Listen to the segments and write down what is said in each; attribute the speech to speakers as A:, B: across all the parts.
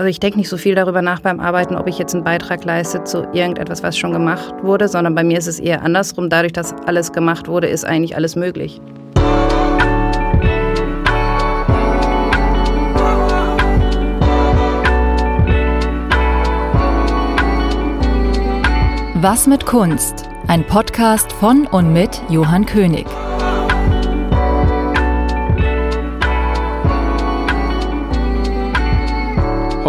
A: also ich denke nicht so viel darüber nach beim Arbeiten, ob ich jetzt einen Beitrag leiste zu irgendetwas, was schon gemacht wurde, sondern bei mir ist es eher andersrum. Dadurch, dass alles gemacht wurde, ist eigentlich alles möglich.
B: Was mit Kunst? Ein Podcast von und mit Johann König.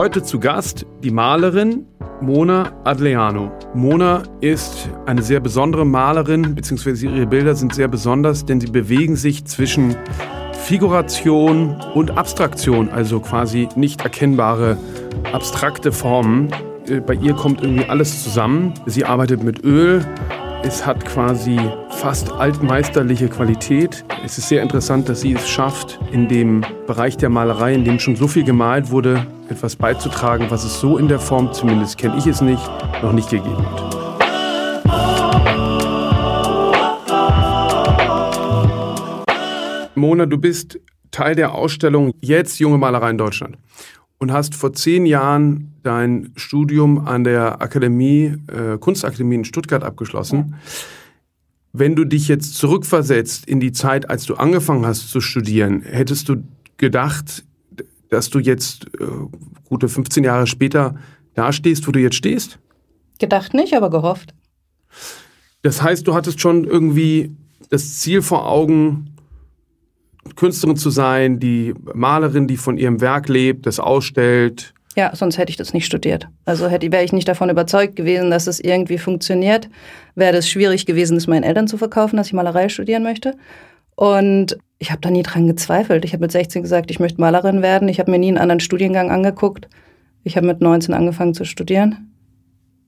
C: Heute zu Gast die Malerin Mona Adleano. Mona ist eine sehr besondere Malerin, beziehungsweise ihre Bilder sind sehr besonders, denn sie bewegen sich zwischen Figuration und Abstraktion, also quasi nicht erkennbare abstrakte Formen. Äh, bei ihr kommt irgendwie alles zusammen. Sie arbeitet mit Öl. Es hat quasi fast altmeisterliche Qualität. Es ist sehr interessant, dass sie es schafft, in dem Bereich der Malerei, in dem schon so viel gemalt wurde, etwas beizutragen, was es so in der Form, zumindest kenne ich es nicht, noch nicht gegeben hat. Mona, du bist Teil der Ausstellung Jetzt junge Malerei in Deutschland und hast vor zehn Jahren dein Studium an der Akademie, äh, Kunstakademie in Stuttgart abgeschlossen. Wenn du dich jetzt zurückversetzt in die Zeit, als du angefangen hast zu studieren, hättest du gedacht, dass du jetzt äh, gute 15 Jahre später dastehst, wo du jetzt stehst?
A: Gedacht nicht, aber gehofft.
C: Das heißt, du hattest schon irgendwie das Ziel vor Augen, Künstlerin zu sein, die Malerin, die von ihrem Werk lebt, das ausstellt.
A: Ja, sonst hätte ich das nicht studiert. Also hätte, wäre ich nicht davon überzeugt gewesen, dass es irgendwie funktioniert, wäre es schwierig gewesen, es meinen Eltern zu verkaufen, dass ich Malerei studieren möchte. Und ich habe da nie dran gezweifelt. Ich habe mit 16 gesagt, ich möchte Malerin werden. Ich habe mir nie einen anderen Studiengang angeguckt. Ich habe mit 19 angefangen zu studieren.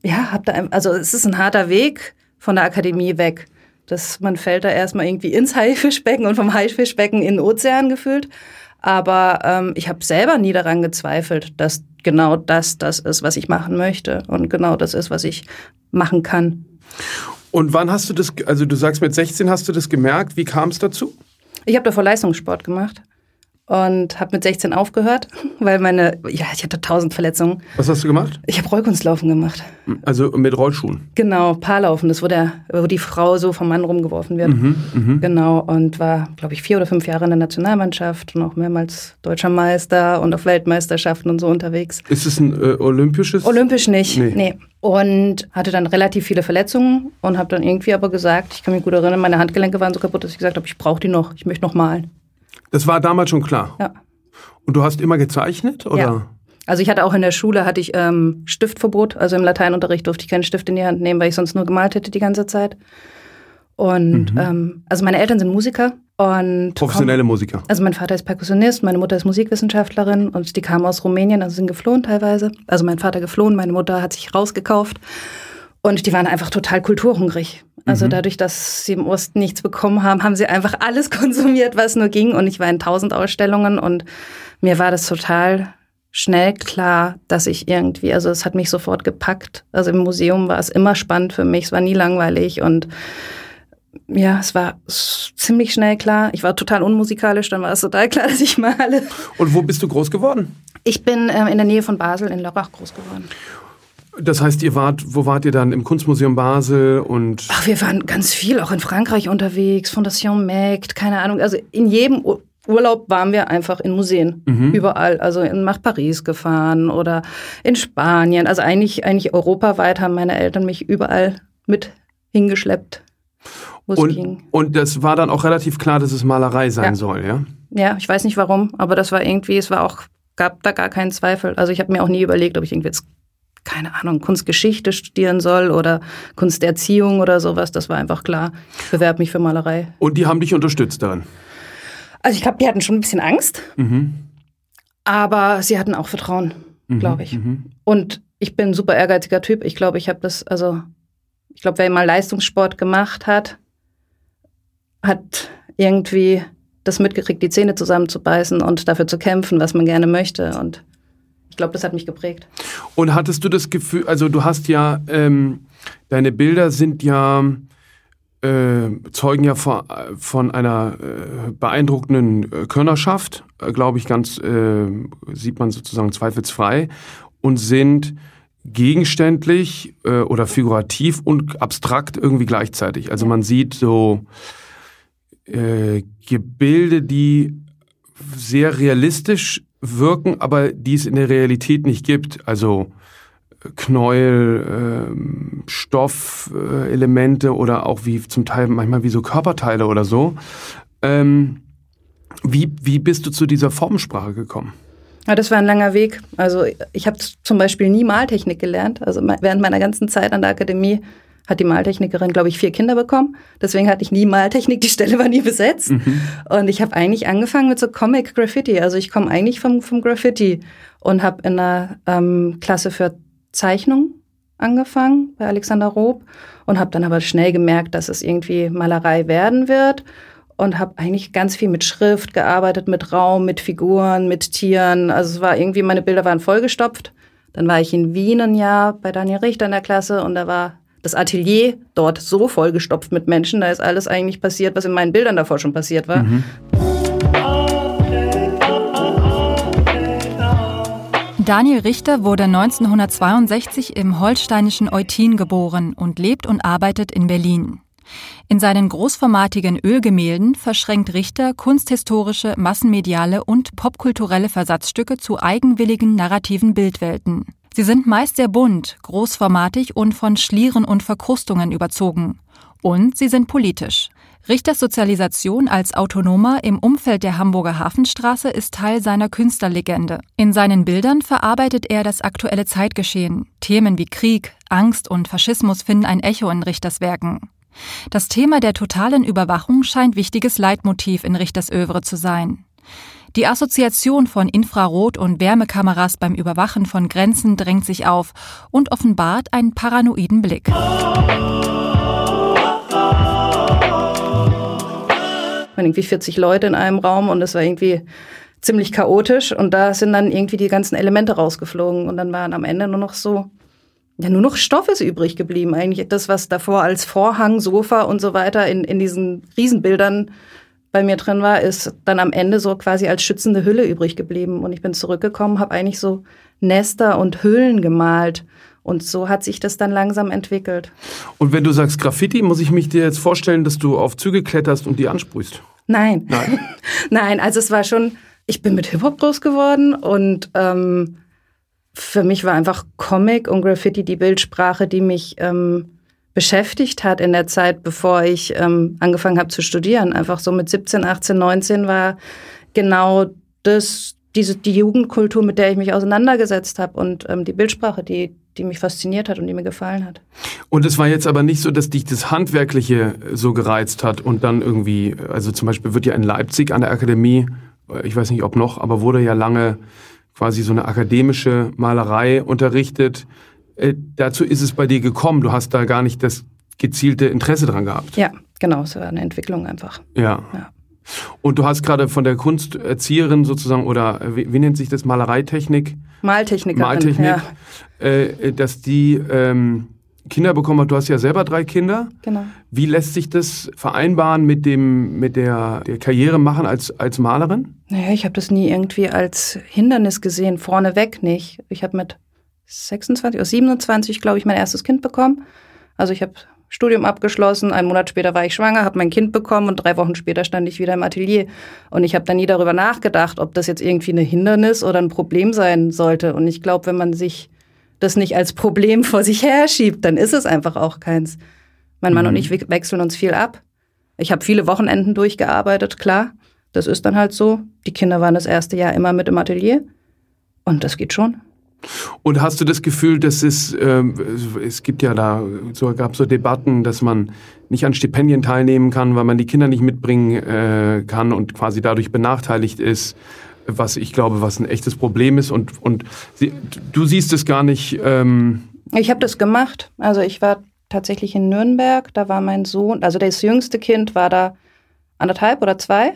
A: Ja, habe da, also es ist ein harter Weg von der Akademie weg. Das, man fällt da erstmal irgendwie ins Haifischbecken und vom Haifischbecken in den Ozean gefühlt. Aber ähm, ich habe selber nie daran gezweifelt, dass genau das das ist, was ich machen möchte und genau das ist, was ich machen kann.
C: Und wann hast du das, also du sagst mit 16 hast du das gemerkt, wie kam es dazu?
A: Ich habe davor Leistungssport gemacht und habe mit 16 aufgehört, weil meine, ja, ich hatte tausend Verletzungen.
C: Was hast du gemacht?
A: Ich habe Rollkunstlaufen gemacht.
C: Also mit Rollschuhen?
A: Genau, Paarlaufen, das wo, der, wo die Frau so vom Mann rumgeworfen wird. Mhm, mh. Genau, und war, glaube ich, vier oder fünf Jahre in der Nationalmannschaft und auch mehrmals deutscher Meister und auf Weltmeisterschaften und so unterwegs.
C: Ist es ein äh, olympisches?
A: Olympisch nicht, nee. nee. Und hatte dann relativ viele Verletzungen und habe dann irgendwie aber gesagt, ich kann mich gut erinnern, meine Handgelenke waren so kaputt, dass ich gesagt habe, ich brauche die noch, ich möchte noch malen.
C: Das war damals schon klar?
A: Ja.
C: Und du hast immer gezeichnet? Oder? Ja.
A: Also ich hatte auch in der Schule hatte ich ähm, Stiftverbot. Also im Lateinunterricht durfte ich keinen Stift in die Hand nehmen, weil ich sonst nur gemalt hätte die ganze Zeit. Und mhm. ähm, also meine Eltern sind Musiker und
C: professionelle kommen, Musiker.
A: Also mein Vater ist Perkussionist, meine Mutter ist Musikwissenschaftlerin und die kamen aus Rumänien, also sind geflohen teilweise. Also mein Vater geflohen, meine Mutter hat sich rausgekauft und die waren einfach total kulturhungrig. Also mhm. dadurch, dass sie im Osten nichts bekommen haben, haben sie einfach alles konsumiert, was nur ging. Und ich war in tausend Ausstellungen und mir war das total schnell klar, dass ich irgendwie, also es hat mich sofort gepackt. Also im Museum war es immer spannend für mich, es war nie langweilig und ja, es war ziemlich schnell klar. Ich war total unmusikalisch, dann war es total klar, dass ich male.
C: Und wo bist du groß geworden?
A: Ich bin äh, in der Nähe von Basel in Lörrach groß geworden.
C: Das heißt, ihr wart, wo wart ihr dann? Im Kunstmuseum Basel und.
A: Ach, wir waren ganz viel, auch in Frankreich unterwegs, Fondation Meckt, keine Ahnung. Also in jedem Urlaub waren wir einfach in Museen, mhm. überall. Also in, nach Paris gefahren oder in Spanien. Also eigentlich, eigentlich europaweit haben meine Eltern mich überall mit hingeschleppt,
C: es ging. Und das war dann auch relativ klar, dass es Malerei sein ja. soll, ja?
A: Ja, ich weiß nicht warum, aber das war irgendwie, es war auch, gab da gar keinen Zweifel. Also ich habe mir auch nie überlegt, ob ich irgendwie jetzt keine Ahnung, Kunstgeschichte studieren soll oder Kunsterziehung oder sowas. Das war einfach klar. Ich bewerbe mich für Malerei.
C: Und die haben dich unterstützt daran?
A: Also ich glaube, die hatten schon ein bisschen Angst. Mhm. Aber sie hatten auch Vertrauen, mhm. glaube ich. Mhm. Und ich bin ein super ehrgeiziger Typ. Ich glaube, ich habe das, also ich glaube, wer mal Leistungssport gemacht hat, hat irgendwie das mitgekriegt, die Zähne zusammenzubeißen und dafür zu kämpfen, was man gerne möchte. Und ich glaube, das hat mich geprägt.
C: Und hattest du das Gefühl, also du hast ja, ähm, deine Bilder sind ja äh, zeugen ja von, von einer äh, beeindruckenden äh, Körnerschaft, äh, glaube ich, ganz äh, sieht man sozusagen zweifelsfrei und sind gegenständlich äh, oder figurativ und abstrakt irgendwie gleichzeitig. Also man sieht so Gebilde, die sehr realistisch wirken, aber die es in der Realität nicht gibt. Also Knäuel, ähm, Stoffelemente äh, oder auch wie zum Teil manchmal wie so Körperteile oder so. Ähm, wie, wie bist du zu dieser Formensprache gekommen?
A: Ja, das war ein langer Weg. Also ich habe zum Beispiel nie Maltechnik gelernt. Also während meiner ganzen Zeit an der Akademie hat die Maltechnikerin, glaube ich, vier Kinder bekommen. Deswegen hatte ich nie Maltechnik, die Stelle war nie besetzt. Mhm. Und ich habe eigentlich angefangen mit so Comic Graffiti. Also ich komme eigentlich vom, vom Graffiti und habe in einer ähm, Klasse für Zeichnung angefangen bei Alexander Rob und habe dann aber schnell gemerkt, dass es irgendwie Malerei werden wird und habe eigentlich ganz viel mit Schrift gearbeitet, mit Raum, mit Figuren, mit Tieren. Also es war irgendwie, meine Bilder waren vollgestopft. Dann war ich in Wien ein Jahr bei Daniel Richter in der Klasse und da war das Atelier dort so vollgestopft mit Menschen, da ist alles eigentlich passiert, was in meinen Bildern davor schon passiert war. Mhm.
B: Daniel Richter wurde 1962 im holsteinischen Eutin geboren und lebt und arbeitet in Berlin. In seinen großformatigen Ölgemälden verschränkt Richter kunsthistorische, massenmediale und popkulturelle Versatzstücke zu eigenwilligen narrativen Bildwelten. Sie sind meist sehr bunt, großformatig und von Schlieren und Verkrustungen überzogen. Und sie sind politisch. Richters Sozialisation als Autonomer im Umfeld der Hamburger Hafenstraße ist Teil seiner Künstlerlegende. In seinen Bildern verarbeitet er das aktuelle Zeitgeschehen. Themen wie Krieg, Angst und Faschismus finden ein Echo in Richters Werken. Das Thema der totalen Überwachung scheint wichtiges Leitmotiv in Richters Övre zu sein. Die Assoziation von Infrarot- und Wärmekameras beim Überwachen von Grenzen drängt sich auf und offenbart einen paranoiden Blick.
A: irgendwie 40 Leute in einem Raum und es war irgendwie ziemlich chaotisch und da sind dann irgendwie die ganzen Elemente rausgeflogen und dann waren am Ende nur noch so ja, nur noch Stoff ist übrig geblieben. Eigentlich das, was davor als Vorhang, Sofa und so weiter in, in diesen Riesenbildern bei mir drin war, ist dann am Ende so quasi als schützende Hülle übrig geblieben. Und ich bin zurückgekommen, habe eigentlich so Nester und Hüllen gemalt. Und so hat sich das dann langsam entwickelt.
C: Und wenn du sagst Graffiti, muss ich mich dir jetzt vorstellen, dass du auf Züge kletterst und die ansprühst?
A: Nein. Nein. Nein, also es war schon, ich bin mit Hip-Hop groß geworden und ähm, für mich war einfach Comic und Graffiti die Bildsprache, die mich ähm, beschäftigt hat in der Zeit, bevor ich ähm, angefangen habe zu studieren. Einfach so mit 17, 18, 19 war genau das, diese, die Jugendkultur, mit der ich mich auseinandergesetzt habe und ähm, die Bildsprache, die, die mich fasziniert hat und die mir gefallen hat.
C: Und es war jetzt aber nicht so, dass dich das Handwerkliche so gereizt hat und dann irgendwie, also zum Beispiel wird ja in Leipzig an der Akademie, ich weiß nicht ob noch, aber wurde ja lange quasi so eine akademische Malerei unterrichtet äh, dazu ist es bei dir gekommen. Du hast da gar nicht das gezielte Interesse dran gehabt.
A: Ja, genau. Es war eine Entwicklung einfach.
C: Ja. ja. Und du hast gerade von der Kunsterzieherin sozusagen, oder wie, wie nennt sich das, Malereitechnik?
A: Maltechnik.
C: Maltechnik, ja. äh, dass die ähm, Kinder bekommen hat. Du hast ja selber drei Kinder.
A: Genau.
C: Wie lässt sich das vereinbaren mit dem mit der, der Karriere machen als als Malerin?
A: Naja, ich habe das nie irgendwie als Hindernis gesehen, vorneweg nicht. Ich habe mit 26 oder 27, glaube ich, mein erstes Kind bekommen. Also ich habe Studium abgeschlossen, einen Monat später war ich schwanger, habe mein Kind bekommen und drei Wochen später stand ich wieder im Atelier. Und ich habe dann nie darüber nachgedacht, ob das jetzt irgendwie ein Hindernis oder ein Problem sein sollte. Und ich glaube, wenn man sich das nicht als Problem vor sich her schiebt, dann ist es einfach auch keins. Mein Mann mhm. und ich wechseln uns viel ab. Ich habe viele Wochenenden durchgearbeitet, klar. Das ist dann halt so. Die Kinder waren das erste Jahr immer mit im Atelier. Und das geht schon.
C: Und hast du das Gefühl, dass es, ähm, es gibt ja da, so gab so Debatten, dass man nicht an Stipendien teilnehmen kann, weil man die Kinder nicht mitbringen äh, kann und quasi dadurch benachteiligt ist, was ich glaube, was ein echtes Problem ist. Und, und sie, du siehst es gar nicht. Ähm
A: ich habe das gemacht. Also ich war tatsächlich in Nürnberg, da war mein Sohn, also das jüngste Kind war da anderthalb oder zwei.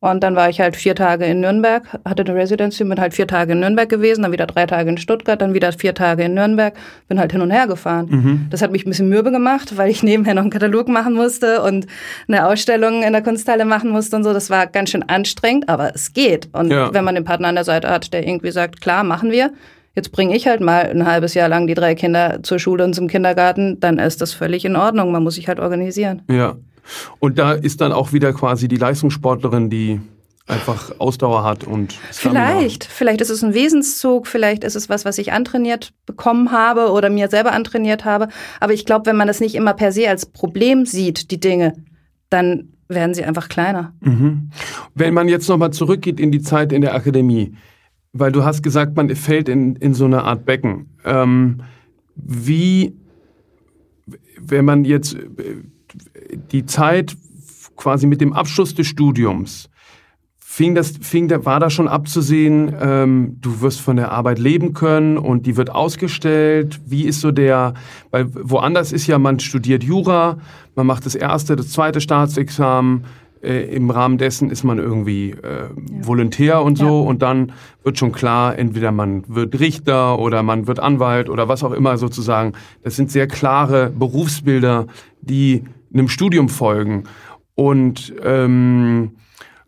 A: Und dann war ich halt vier Tage in Nürnberg, hatte eine Residency, bin halt vier Tage in Nürnberg gewesen, dann wieder drei Tage in Stuttgart, dann wieder vier Tage in Nürnberg, bin halt hin und her gefahren. Mhm. Das hat mich ein bisschen mürbe gemacht, weil ich nebenher noch einen Katalog machen musste und eine Ausstellung in der Kunsthalle machen musste und so. Das war ganz schön anstrengend, aber es geht. Und ja. wenn man den Partner an der Seite hat, der irgendwie sagt, klar, machen wir, jetzt bringe ich halt mal ein halbes Jahr lang die drei Kinder zur Schule und zum Kindergarten, dann ist das völlig in Ordnung. Man muss sich halt organisieren.
C: Ja. Und da ist dann auch wieder quasi die Leistungssportlerin, die einfach Ausdauer hat und
A: Stamina. Vielleicht, vielleicht ist es ein Wesenszug, vielleicht ist es was, was ich antrainiert bekommen habe oder mir selber antrainiert habe. Aber ich glaube, wenn man das nicht immer per se als Problem sieht, die Dinge, dann werden sie einfach kleiner.
C: Mhm. Wenn man jetzt nochmal zurückgeht in die Zeit in der Akademie, weil du hast gesagt, man fällt in, in so eine Art Becken. Ähm, wie, wenn man jetzt die Zeit quasi mit dem Abschluss des Studiums, fing das, fing war da schon abzusehen, ähm, du wirst von der Arbeit leben können und die wird ausgestellt. Wie ist so der, weil woanders ist ja, man studiert Jura, man macht das erste, das zweite Staatsexamen, äh, im Rahmen dessen ist man irgendwie äh, ja. Volontär und so ja. und dann wird schon klar, entweder man wird Richter oder man wird Anwalt oder was auch immer sozusagen. Das sind sehr klare Berufsbilder, die einem Studium folgen. Und ähm,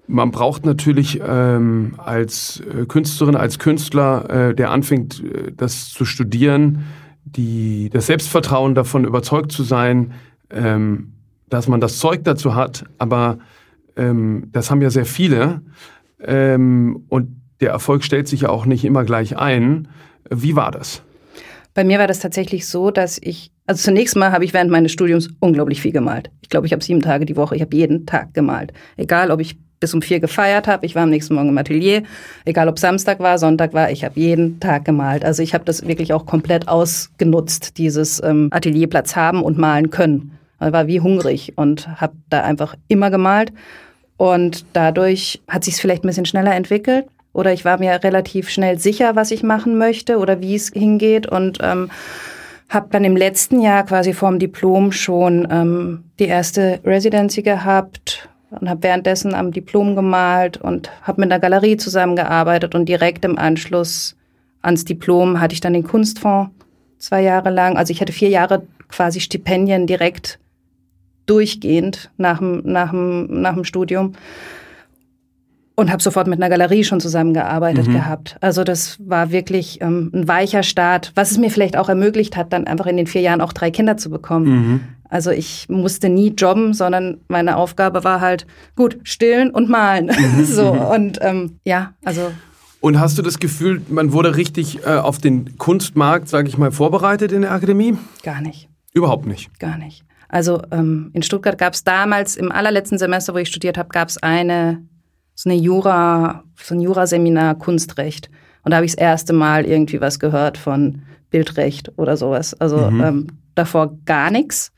C: man braucht natürlich ähm, als äh, Künstlerin, als Künstler, äh, der anfängt, äh, das zu studieren, die, das Selbstvertrauen davon überzeugt zu sein, ähm, dass man das Zeug dazu hat, aber ähm, das haben ja sehr viele ähm, und der Erfolg stellt sich ja auch nicht immer gleich ein. Wie war das?
A: Bei mir war das tatsächlich so, dass ich, also zunächst mal habe ich während meines Studiums unglaublich viel gemalt. Ich glaube, ich habe sieben Tage die Woche, ich habe jeden Tag gemalt. Egal, ob ich bis um vier gefeiert habe, ich war am nächsten Morgen im Atelier, egal ob Samstag war, Sonntag war, ich habe jeden Tag gemalt. Also ich habe das wirklich auch komplett ausgenutzt, dieses ähm, Atelierplatz haben und malen können. Ich war wie hungrig und habe da einfach immer gemalt. Und dadurch hat sich es vielleicht ein bisschen schneller entwickelt oder ich war mir relativ schnell sicher, was ich machen möchte oder wie es hingeht. Und ähm, habe dann im letzten Jahr quasi vorm Diplom schon ähm, die erste Residency gehabt und habe währenddessen am Diplom gemalt und habe mit einer Galerie zusammengearbeitet. Und direkt im Anschluss ans Diplom hatte ich dann den Kunstfonds zwei Jahre lang. Also ich hatte vier Jahre quasi Stipendien direkt durchgehend nach dem, nach dem, nach dem Studium und habe sofort mit einer Galerie schon zusammengearbeitet mhm. gehabt. Also das war wirklich ähm, ein weicher Start, was es mir vielleicht auch ermöglicht hat, dann einfach in den vier Jahren auch drei Kinder zu bekommen. Mhm. Also ich musste nie jobben, sondern meine Aufgabe war halt gut stillen und malen. Mhm. so mhm. und ähm, ja, also.
C: Und hast du das Gefühl, man wurde richtig äh, auf den Kunstmarkt, sage ich mal, vorbereitet in der Akademie?
A: Gar nicht.
C: Überhaupt nicht.
A: Gar nicht. Also ähm, in Stuttgart gab es damals im allerletzten Semester, wo ich studiert habe, gab es eine so eine Jura, so ein Juraseminar Kunstrecht. Und da habe ich das erste Mal irgendwie was gehört von Bildrecht oder sowas. Also mhm. ähm, davor gar nichts.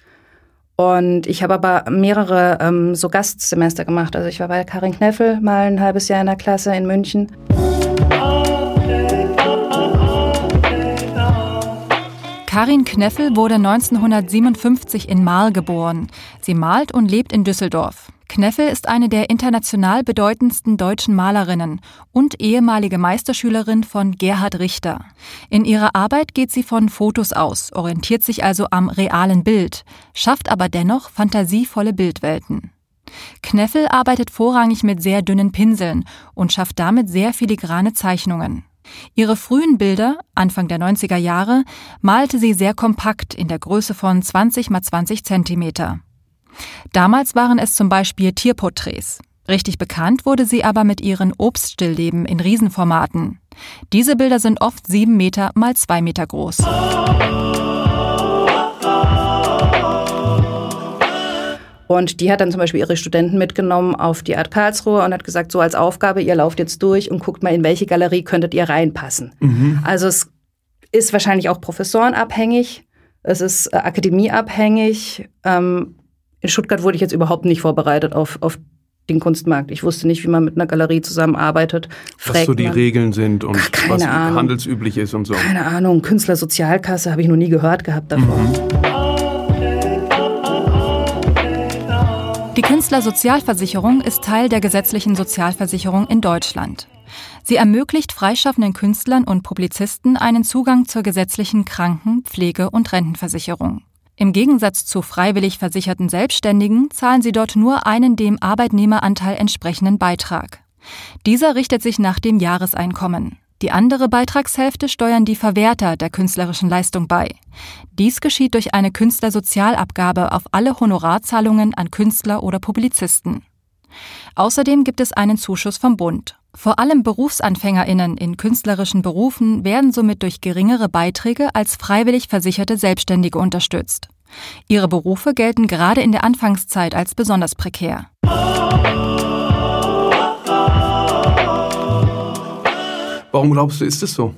A: Und ich habe aber mehrere ähm, so Gastsemester gemacht. Also ich war bei Karin Kneffel mal ein halbes Jahr in der Klasse in München.
B: Karin Kneffel wurde 1957 in Marl geboren. Sie malt und lebt in Düsseldorf. Kneffel ist eine der international bedeutendsten deutschen Malerinnen und ehemalige Meisterschülerin von Gerhard Richter. In ihrer Arbeit geht sie von Fotos aus, orientiert sich also am realen Bild, schafft aber dennoch fantasievolle Bildwelten. Kneffel arbeitet vorrangig mit sehr dünnen Pinseln und schafft damit sehr filigrane Zeichnungen. Ihre frühen Bilder, Anfang der 90er Jahre, malte sie sehr kompakt in der Größe von 20 x 20 Zentimeter. Damals waren es zum Beispiel Tierporträts. Richtig bekannt wurde sie aber mit ihren Obststillleben in Riesenformaten. Diese Bilder sind oft sieben Meter mal zwei Meter groß.
A: Und die hat dann zum Beispiel ihre Studenten mitgenommen auf die Art Karlsruhe und hat gesagt, so als Aufgabe, ihr lauft jetzt durch und guckt mal, in welche Galerie könntet ihr reinpassen. Mhm. Also es ist wahrscheinlich auch professorenabhängig, es ist äh, akademieabhängig. Ähm, in Stuttgart wurde ich jetzt überhaupt nicht vorbereitet auf, auf den Kunstmarkt. Ich wusste nicht, wie man mit einer Galerie zusammenarbeitet.
C: Was so die man. Regeln sind und was Ahnung. handelsüblich ist und so.
A: Keine Ahnung. Künstlersozialkasse habe ich noch nie gehört gehabt davon. Mhm.
B: Künstlersozialversicherung ist Teil der gesetzlichen Sozialversicherung in Deutschland. Sie ermöglicht freischaffenden Künstlern und Publizisten einen Zugang zur gesetzlichen Kranken-, Pflege- und Rentenversicherung. Im Gegensatz zu freiwillig versicherten Selbstständigen zahlen sie dort nur einen dem Arbeitnehmeranteil entsprechenden Beitrag. Dieser richtet sich nach dem Jahreseinkommen. Die andere Beitragshälfte steuern die Verwerter der künstlerischen Leistung bei. Dies geschieht durch eine Künstlersozialabgabe auf alle Honorarzahlungen an Künstler oder Publizisten. Außerdem gibt es einen Zuschuss vom Bund. Vor allem Berufsanfängerinnen in künstlerischen Berufen werden somit durch geringere Beiträge als freiwillig versicherte Selbstständige unterstützt. Ihre Berufe gelten gerade in der Anfangszeit als besonders prekär.
C: Warum glaubst du, ist es so?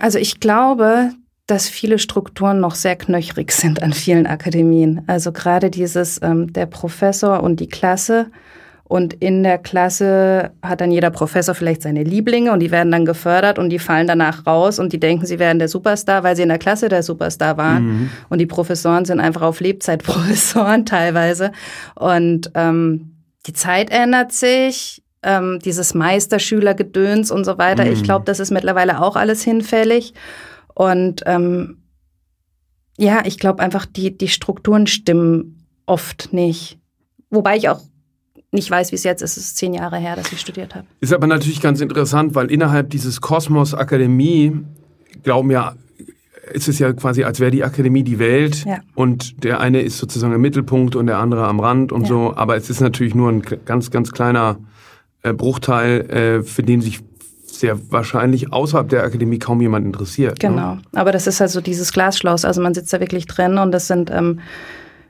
A: Also ich glaube, dass viele Strukturen noch sehr knöchrig sind an vielen Akademien. Also gerade dieses, ähm, der Professor und die Klasse. Und in der Klasse hat dann jeder Professor vielleicht seine Lieblinge und die werden dann gefördert und die fallen danach raus und die denken, sie wären der Superstar, weil sie in der Klasse der Superstar waren. Mhm. Und die Professoren sind einfach auf Lebzeitprofessoren teilweise. Und ähm, die Zeit ändert sich, ähm, dieses Meisterschülergedöns und so weiter. Mhm. Ich glaube, das ist mittlerweile auch alles hinfällig. Und ähm, ja, ich glaube einfach, die, die Strukturen stimmen oft nicht. Wobei ich auch nicht weiß, wie es jetzt ist. Es ist zehn Jahre her, dass ich studiert habe.
C: Ist aber natürlich ganz interessant, weil innerhalb dieses Kosmos Akademie glauben ja, ist es ja quasi, als wäre die Akademie die Welt ja. und der eine ist sozusagen im Mittelpunkt und der andere am Rand und ja. so. Aber es ist natürlich nur ein ganz, ganz kleiner äh, Bruchteil, äh, für den sich sehr wahrscheinlich außerhalb der Akademie kaum jemand interessiert.
A: Ne? Genau, ne? aber das ist also dieses Glasschloss, also man sitzt da wirklich drin und das sind, ähm,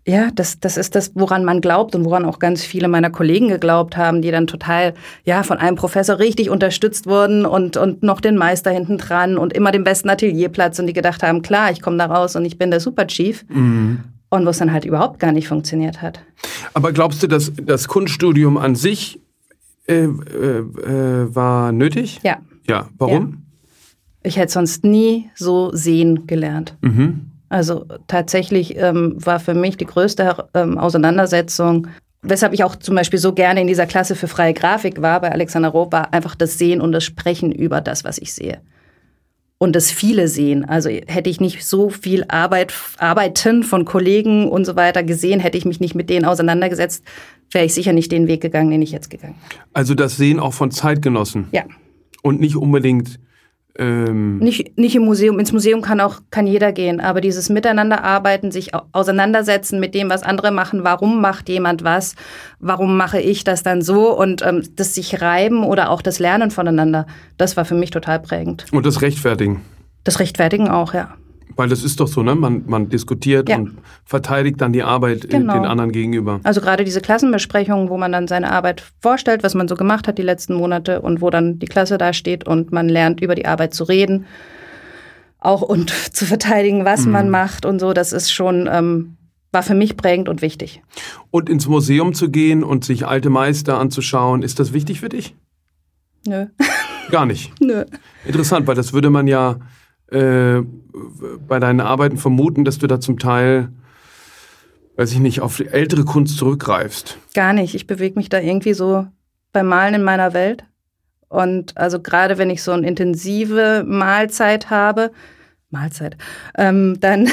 A: ja, das, das ist das, woran man glaubt und woran auch ganz viele meiner Kollegen geglaubt haben, die dann total, ja, von einem Professor richtig unterstützt wurden und, und noch den Meister hinten dran und immer den besten Atelierplatz und die gedacht haben, klar, ich komme da raus und ich bin der Superchief. Mhm. Und wo es dann halt überhaupt gar nicht funktioniert hat.
C: Aber glaubst du, dass das Kunststudium an sich äh, äh, äh, war nötig?
A: Ja.
C: Ja, warum? Ja.
A: Ich hätte sonst nie so sehen gelernt. Mhm. Also tatsächlich ähm, war für mich die größte ähm, Auseinandersetzung, weshalb ich auch zum Beispiel so gerne in dieser Klasse für freie Grafik war bei Alexander Roh, war einfach das Sehen und das Sprechen über das, was ich sehe und das viele sehen. Also hätte ich nicht so viel Arbeit, Arbeiten von Kollegen und so weiter gesehen, hätte ich mich nicht mit denen auseinandergesetzt, wäre ich sicher nicht den Weg gegangen, den ich jetzt gegangen bin.
C: Also das Sehen auch von Zeitgenossen?
A: Ja.
C: Und nicht unbedingt
A: ähm nicht, nicht im Museum. Ins Museum kann auch kann jeder gehen, aber dieses Miteinanderarbeiten, sich auseinandersetzen mit dem, was andere machen, warum macht jemand was, warum mache ich das dann so und ähm, das sich reiben oder auch das Lernen voneinander, das war für mich total prägend.
C: Und das Rechtfertigen.
A: Das Rechtfertigen auch, ja.
C: Weil das ist doch so, ne? Man, man diskutiert ja. und verteidigt dann die Arbeit äh, genau. den anderen gegenüber.
A: Also gerade diese Klassenbesprechungen, wo man dann seine Arbeit vorstellt, was man so gemacht hat die letzten Monate und wo dann die Klasse da steht und man lernt über die Arbeit zu reden, auch und zu verteidigen, was mhm. man macht und so, das ist schon ähm, war für mich prägend und wichtig.
C: Und ins Museum zu gehen und sich alte Meister anzuschauen, ist das wichtig für dich?
A: Nö.
C: Gar nicht.
A: Nö.
C: Interessant, weil das würde man ja äh, bei deinen Arbeiten vermuten, dass du da zum Teil, weiß ich nicht, auf ältere Kunst zurückgreifst.
A: Gar nicht. Ich bewege mich da irgendwie so beim Malen in meiner Welt. Und also gerade wenn ich so eine intensive Mahlzeit habe, Mahlzeit, ähm, dann,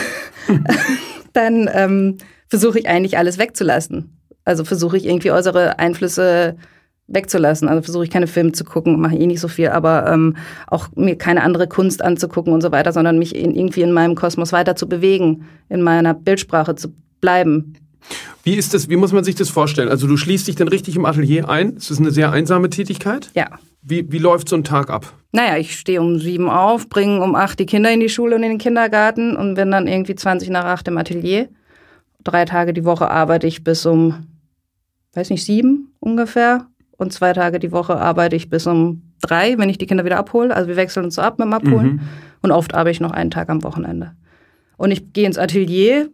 A: dann ähm, versuche ich eigentlich alles wegzulassen. Also versuche ich irgendwie äußere Einflüsse wegzulassen. Also versuche ich keine Filme zu gucken, mache eh nicht so viel, aber ähm, auch mir keine andere Kunst anzugucken und so weiter, sondern mich in, irgendwie in meinem Kosmos weiter zu bewegen, in meiner Bildsprache zu bleiben.
C: Wie ist das, wie muss man sich das vorstellen? Also du schließt dich dann richtig im Atelier ein. Es ist eine sehr einsame Tätigkeit.
A: Ja.
C: Wie, wie läuft so ein Tag ab?
A: Naja, ich stehe um sieben auf, bringe um acht die Kinder in die Schule und in den Kindergarten und bin dann irgendwie 20 nach acht im Atelier. Drei Tage die Woche arbeite ich bis um, weiß nicht, sieben ungefähr und zwei Tage die Woche arbeite ich bis um drei, wenn ich die Kinder wieder abhole. Also wir wechseln uns so ab mit dem Abholen. Mhm. Und oft arbeite ich noch einen Tag am Wochenende. Und ich gehe ins Atelier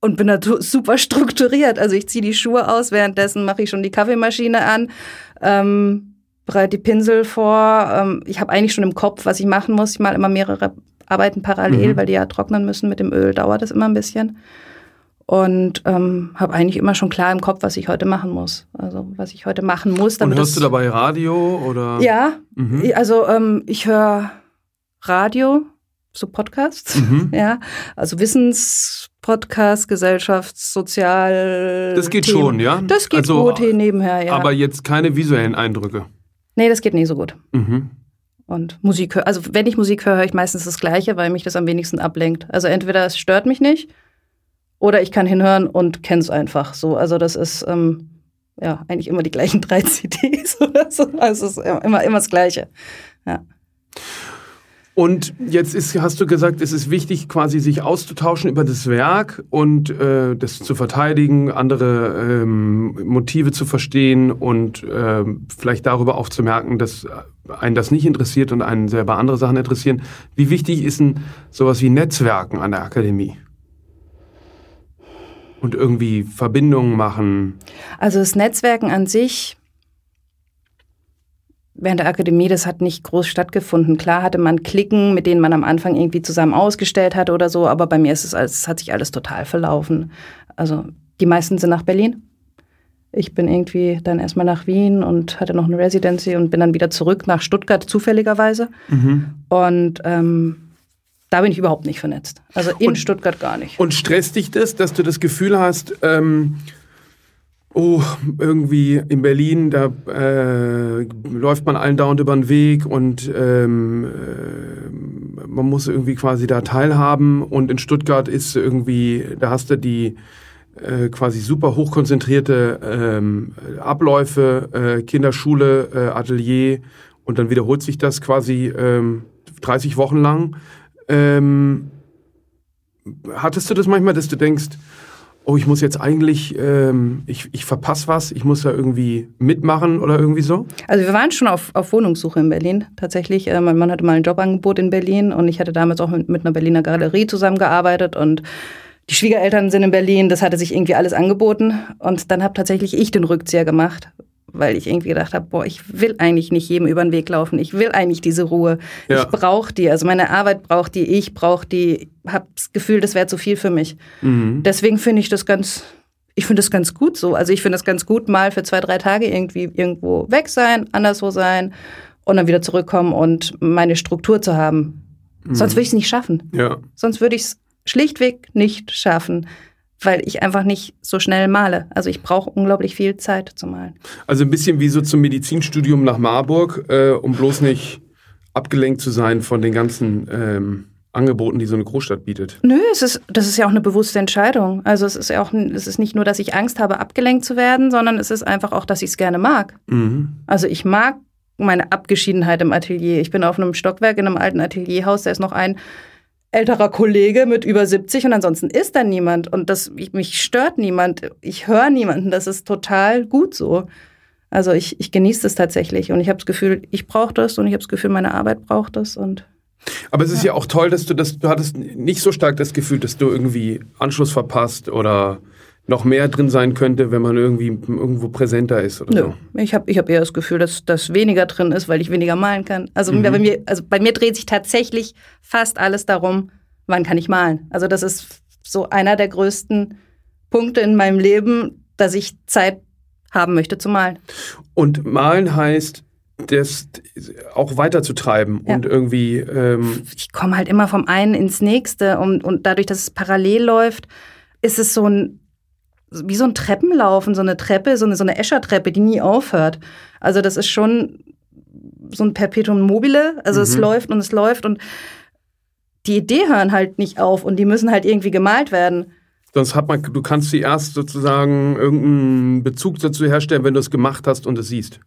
A: und bin da super strukturiert. Also ich ziehe die Schuhe aus, währenddessen mache ich schon die Kaffeemaschine an, ähm, bereite die Pinsel vor. Ähm, ich habe eigentlich schon im Kopf, was ich machen muss. Ich mal immer mehrere Arbeiten parallel, mhm. weil die ja trocknen müssen mit dem Öl, dauert das immer ein bisschen. Und ähm, habe eigentlich immer schon klar im Kopf, was ich heute machen muss. Also was ich heute machen muss.
C: Und hörst du dabei Radio oder?
A: Ja, mhm. also ähm, ich höre Radio, so Podcasts, mhm. ja, also Wissenspodcast, Gesellschafts-, Sozial.
C: Das geht Themen. schon, ja.
A: Das geht also, gut hier nebenher, ja.
C: Aber jetzt keine visuellen Eindrücke.
A: Nee, das geht nicht so gut. Mhm. Und Musik also wenn ich Musik höre, höre ich meistens das Gleiche, weil mich das am wenigsten ablenkt. Also entweder es stört mich nicht oder ich kann hinhören und kenne es einfach so. Also das ist ähm, ja eigentlich immer die gleichen drei CDs oder so. Also es ist immer, immer das Gleiche. Ja.
C: Und jetzt ist, hast du gesagt, es ist wichtig, quasi sich auszutauschen über das Werk und äh, das zu verteidigen, andere ähm, Motive zu verstehen und äh, vielleicht darüber auch zu merken, dass einen das nicht interessiert und einen selber andere Sachen interessieren. Wie wichtig ist denn sowas wie Netzwerken an der Akademie? Und irgendwie Verbindungen machen?
A: Also das Netzwerken an sich während der Akademie, das hat nicht groß stattgefunden. Klar hatte man Klicken, mit denen man am Anfang irgendwie zusammen ausgestellt hat oder so, aber bei mir ist es, es hat sich alles total verlaufen. Also die meisten sind nach Berlin. Ich bin irgendwie dann erstmal nach Wien und hatte noch eine Residency und bin dann wieder zurück nach Stuttgart zufälligerweise. Mhm. Und ähm, da bin ich überhaupt nicht vernetzt. Also in und, Stuttgart gar nicht.
C: Und stresst dich das, dass du das Gefühl hast, ähm, oh, irgendwie in Berlin, da äh, läuft man allen dauernd über den Weg und ähm, äh, man muss irgendwie quasi da teilhaben und in Stuttgart ist irgendwie, da hast du die äh, quasi super hochkonzentrierte ähm, Abläufe, äh, Kinderschule, äh, Atelier und dann wiederholt sich das quasi ähm, 30 Wochen lang. Ähm, hattest du das manchmal, dass du denkst, oh, ich muss jetzt eigentlich, ähm, ich, ich verpasse was, ich muss da irgendwie mitmachen oder irgendwie so?
A: Also wir waren schon auf, auf Wohnungssuche in Berlin tatsächlich. Äh, mein Mann hatte mal ein Jobangebot in Berlin und ich hatte damals auch mit, mit einer Berliner Galerie zusammengearbeitet und die Schwiegereltern sind in Berlin, das hatte sich irgendwie alles angeboten und dann habe tatsächlich ich den Rückzieher gemacht, weil ich irgendwie gedacht habe, boah, ich will eigentlich nicht jedem über den Weg laufen. Ich will eigentlich diese Ruhe. Ja. Ich brauche die. Also meine Arbeit braucht die, ich brauche die. Habe das Gefühl, das wäre zu viel für mich. Mhm. Deswegen finde ich das ganz, ich finde das ganz gut so. Also ich finde das ganz gut, mal für zwei, drei Tage irgendwie irgendwo weg sein, anderswo sein und dann wieder zurückkommen und meine Struktur zu haben. Mhm. Sonst würde ich es nicht schaffen. Ja. Sonst würde ich es schlichtweg nicht schaffen weil ich einfach nicht so schnell male. Also ich brauche unglaublich viel Zeit zu malen.
C: Also ein bisschen wie so zum Medizinstudium nach Marburg, äh, um bloß nicht abgelenkt zu sein von den ganzen ähm, Angeboten, die so eine Großstadt bietet.
A: Nö, es ist, das ist ja auch eine bewusste Entscheidung. Also es ist ja auch, es ist nicht nur, dass ich Angst habe, abgelenkt zu werden, sondern es ist einfach auch, dass ich es gerne mag. Mhm. Also ich mag meine Abgeschiedenheit im Atelier. Ich bin auf einem Stockwerk in einem alten Atelierhaus, da ist noch ein älterer Kollege mit über 70 und ansonsten ist da niemand und das mich stört niemand. Ich höre niemanden. Das ist total gut so. Also ich, ich genieße das tatsächlich und ich habe das Gefühl, ich brauche das und ich habe das Gefühl, meine Arbeit braucht das und
C: aber es ist ja. ja auch toll, dass du das, du hattest nicht so stark das Gefühl, dass du irgendwie Anschluss verpasst oder noch mehr drin sein könnte, wenn man irgendwie irgendwo präsenter ist oder Nö. so.
A: Ich habe ich hab eher das Gefühl, dass das weniger drin ist, weil ich weniger malen kann. Also, mhm. bei mir, also bei mir dreht sich tatsächlich fast alles darum, wann kann ich malen. Also das ist so einer der größten Punkte in meinem Leben, dass ich Zeit haben möchte zu malen.
C: Und malen heißt, das auch weiterzutreiben ja. und irgendwie. Ähm
A: ich komme halt immer vom einen ins nächste und, und dadurch, dass es parallel läuft, ist es so ein wie so ein Treppenlaufen, so eine Treppe, so eine, so eine Eschertreppe, die nie aufhört. Also das ist schon so ein Perpetuum mobile. Also mhm. es läuft und es läuft und die Idee hören halt nicht auf und die müssen halt irgendwie gemalt werden.
C: Sonst hat man, du kannst sie erst sozusagen irgendeinen Bezug dazu herstellen, wenn du es gemacht hast und es siehst.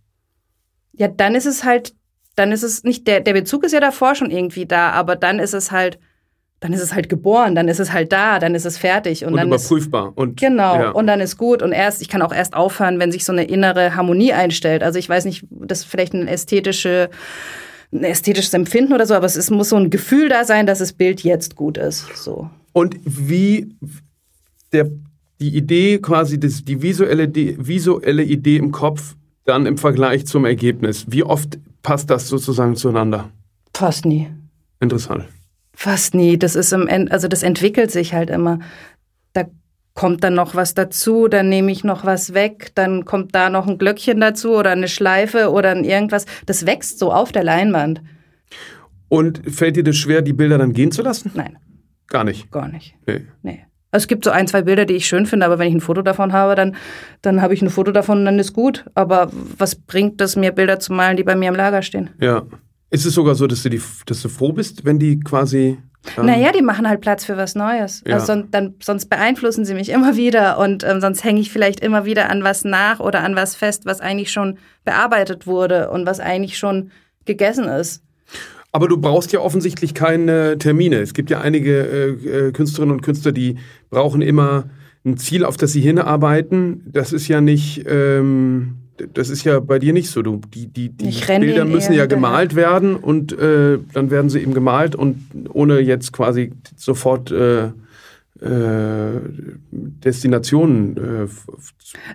A: Ja, dann ist es halt, dann ist es nicht, der, der Bezug ist ja davor schon irgendwie da, aber dann ist es halt, dann ist es halt geboren, dann ist es halt da, dann ist es fertig und,
C: und
A: dann
C: überprüfbar
A: ist,
C: und
A: genau ja. und dann ist gut und erst ich kann auch erst aufhören, wenn sich so eine innere Harmonie einstellt. Also ich weiß nicht, das ist vielleicht eine ästhetische ein ästhetisches Empfinden oder so, aber es ist, muss so ein Gefühl da sein, dass das Bild jetzt gut ist. So.
C: Und wie der, die Idee quasi, das, die visuelle, die visuelle Idee im Kopf dann im Vergleich zum Ergebnis, wie oft passt das sozusagen zueinander?
A: Fast nie.
C: Interessant.
A: Fast nie. Das ist im End, also das entwickelt sich halt immer. Da kommt dann noch was dazu, dann nehme ich noch was weg, dann kommt da noch ein Glöckchen dazu oder eine Schleife oder irgendwas. Das wächst so auf der Leinwand.
C: Und fällt dir das schwer, die Bilder dann gehen zu lassen?
A: Nein.
C: Gar nicht.
A: Gar nicht.
C: Nee.
A: Nee. Also es gibt so ein, zwei Bilder, die ich schön finde, aber wenn ich ein Foto davon habe, dann, dann habe ich ein Foto davon und dann ist gut. Aber was bringt es mir, Bilder zu malen, die bei mir im Lager stehen?
C: Ja. Ist es sogar so, dass du, die, dass du froh bist, wenn die quasi.
A: Ähm naja, die machen halt Platz für was Neues. Ja. Also son dann, sonst beeinflussen sie mich immer wieder und ähm, sonst hänge ich vielleicht immer wieder an was nach oder an was fest, was eigentlich schon bearbeitet wurde und was eigentlich schon gegessen ist.
C: Aber du brauchst ja offensichtlich keine Termine. Es gibt ja einige äh, äh, Künstlerinnen und Künstler, die brauchen immer ein Ziel, auf das sie hinarbeiten. Das ist ja nicht, ähm, das ist ja bei dir nicht so. Du, die die, die Bilder müssen ja gemalt werden und äh, dann werden sie eben gemalt und ohne jetzt quasi sofort äh, äh, Destinationen. Äh,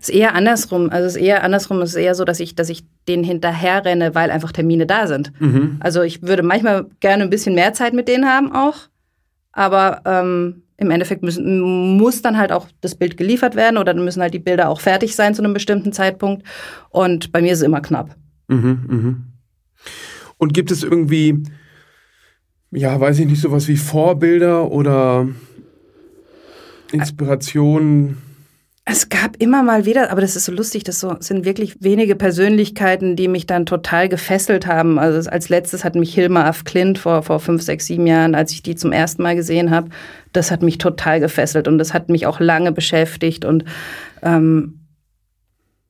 A: es ist eher andersrum. Also es ist eher andersrum. Es ist eher so, dass ich, dass ich denen hinterher renne, weil einfach Termine da sind. Mhm. Also ich würde manchmal gerne ein bisschen mehr Zeit mit denen haben auch. Aber ähm, im Endeffekt müssen, muss dann halt auch das Bild geliefert werden oder dann müssen halt die Bilder auch fertig sein zu einem bestimmten Zeitpunkt. Und bei mir ist es immer knapp.
C: Mhm, mhm. Und gibt es irgendwie, ja, weiß ich nicht, sowas wie Vorbilder oder Inspiration?
A: Es gab immer mal wieder, aber das ist so lustig, das so, sind wirklich wenige Persönlichkeiten, die mich dann total gefesselt haben. Also als letztes hat mich Hilma af Klint vor, vor fünf, sechs, sieben Jahren, als ich die zum ersten Mal gesehen habe, das hat mich total gefesselt und das hat mich auch lange beschäftigt. Und ähm,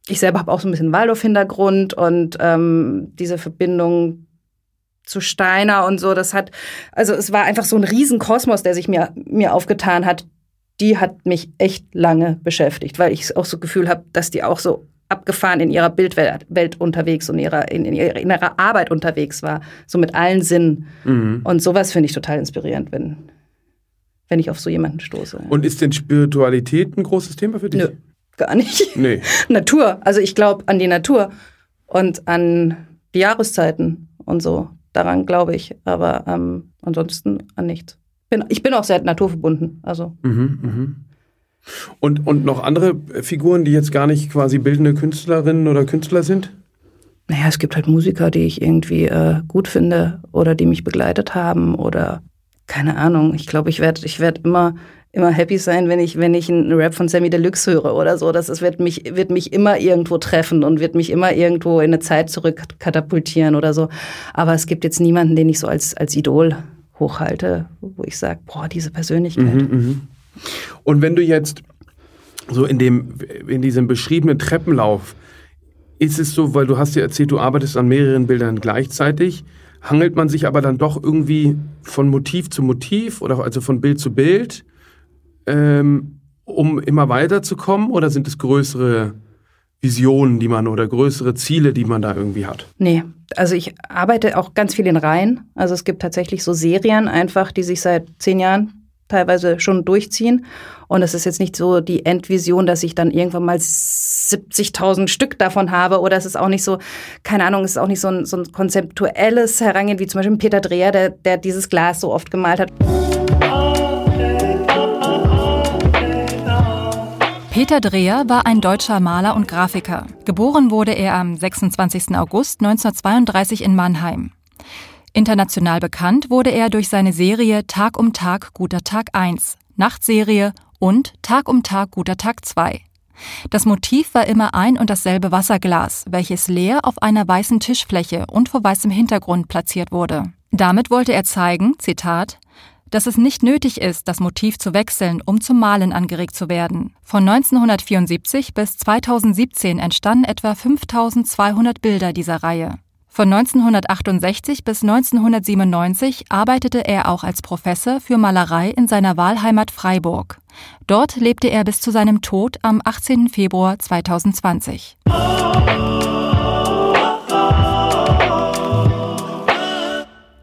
A: ich selber habe auch so ein bisschen Waldorf-Hintergrund und ähm, diese Verbindung zu Steiner und so, das hat, also es war einfach so ein Riesenkosmos, der sich mir, mir aufgetan hat, die hat mich echt lange beschäftigt, weil ich auch so Gefühl habe, dass die auch so abgefahren in ihrer Bildwelt Welt unterwegs und ihrer, in, in, ihrer, in ihrer Arbeit unterwegs war, so mit allen Sinnen. Mhm. Und sowas finde ich total inspirierend, wenn, wenn ich auf so jemanden stoße.
C: Und ist denn Spiritualität ein großes Thema für dich? Nö,
A: gar nicht.
C: Nee.
A: Natur, also ich glaube an die Natur und an die Jahreszeiten und so. Daran glaube ich, aber ähm, ansonsten an nichts bin, ich bin auch sehr naturverbunden. Also.
C: Mhm, mhm. Und, und noch andere Figuren, die jetzt gar nicht quasi bildende Künstlerinnen oder Künstler sind?
A: Naja, es gibt halt Musiker, die ich irgendwie äh, gut finde oder die mich begleitet haben oder keine Ahnung. Ich glaube, ich werde ich werd immer, immer happy sein, wenn ich, wenn ich einen Rap von Sammy Deluxe höre oder so. Das, das wird, mich, wird mich immer irgendwo treffen und wird mich immer irgendwo in eine Zeit zurückkatapultieren oder so. Aber es gibt jetzt niemanden, den ich so als, als Idol hochhalte, wo ich sage, boah, diese Persönlichkeit. Mhm,
C: mh. Und wenn du jetzt so in dem, in diesem beschriebenen Treppenlauf, ist es so, weil du hast ja erzählt, du arbeitest an mehreren Bildern gleichzeitig, hangelt man sich aber dann doch irgendwie von Motiv zu Motiv oder also von Bild zu Bild, ähm, um immer weiterzukommen oder sind es größere Visionen, die man oder größere Ziele, die man da irgendwie hat?
A: Nee, also ich arbeite auch ganz viel in Reihen. Also es gibt tatsächlich so Serien einfach, die sich seit zehn Jahren teilweise schon durchziehen. Und es ist jetzt nicht so die Endvision, dass ich dann irgendwann mal 70.000 Stück davon habe. Oder es ist auch nicht so, keine Ahnung, es ist auch nicht so ein, so ein konzeptuelles Herangehen, wie zum Beispiel Peter Dreher, der, der dieses Glas so oft gemalt hat.
B: Peter Dreher war ein deutscher Maler und Grafiker. Geboren wurde er am 26. August 1932 in Mannheim. International bekannt wurde er durch seine Serie Tag um Tag Guter Tag 1, Nachtserie und Tag um Tag Guter Tag 2. Das Motiv war immer ein und dasselbe Wasserglas, welches leer auf einer weißen Tischfläche und vor weißem Hintergrund platziert wurde. Damit wollte er zeigen, Zitat, dass es nicht nötig ist, das Motiv zu wechseln, um zum Malen angeregt zu werden. Von 1974 bis 2017 entstanden etwa 5200 Bilder dieser Reihe. Von 1968 bis 1997 arbeitete er auch als Professor für Malerei in seiner Wahlheimat Freiburg. Dort lebte er bis zu seinem Tod am 18. Februar 2020.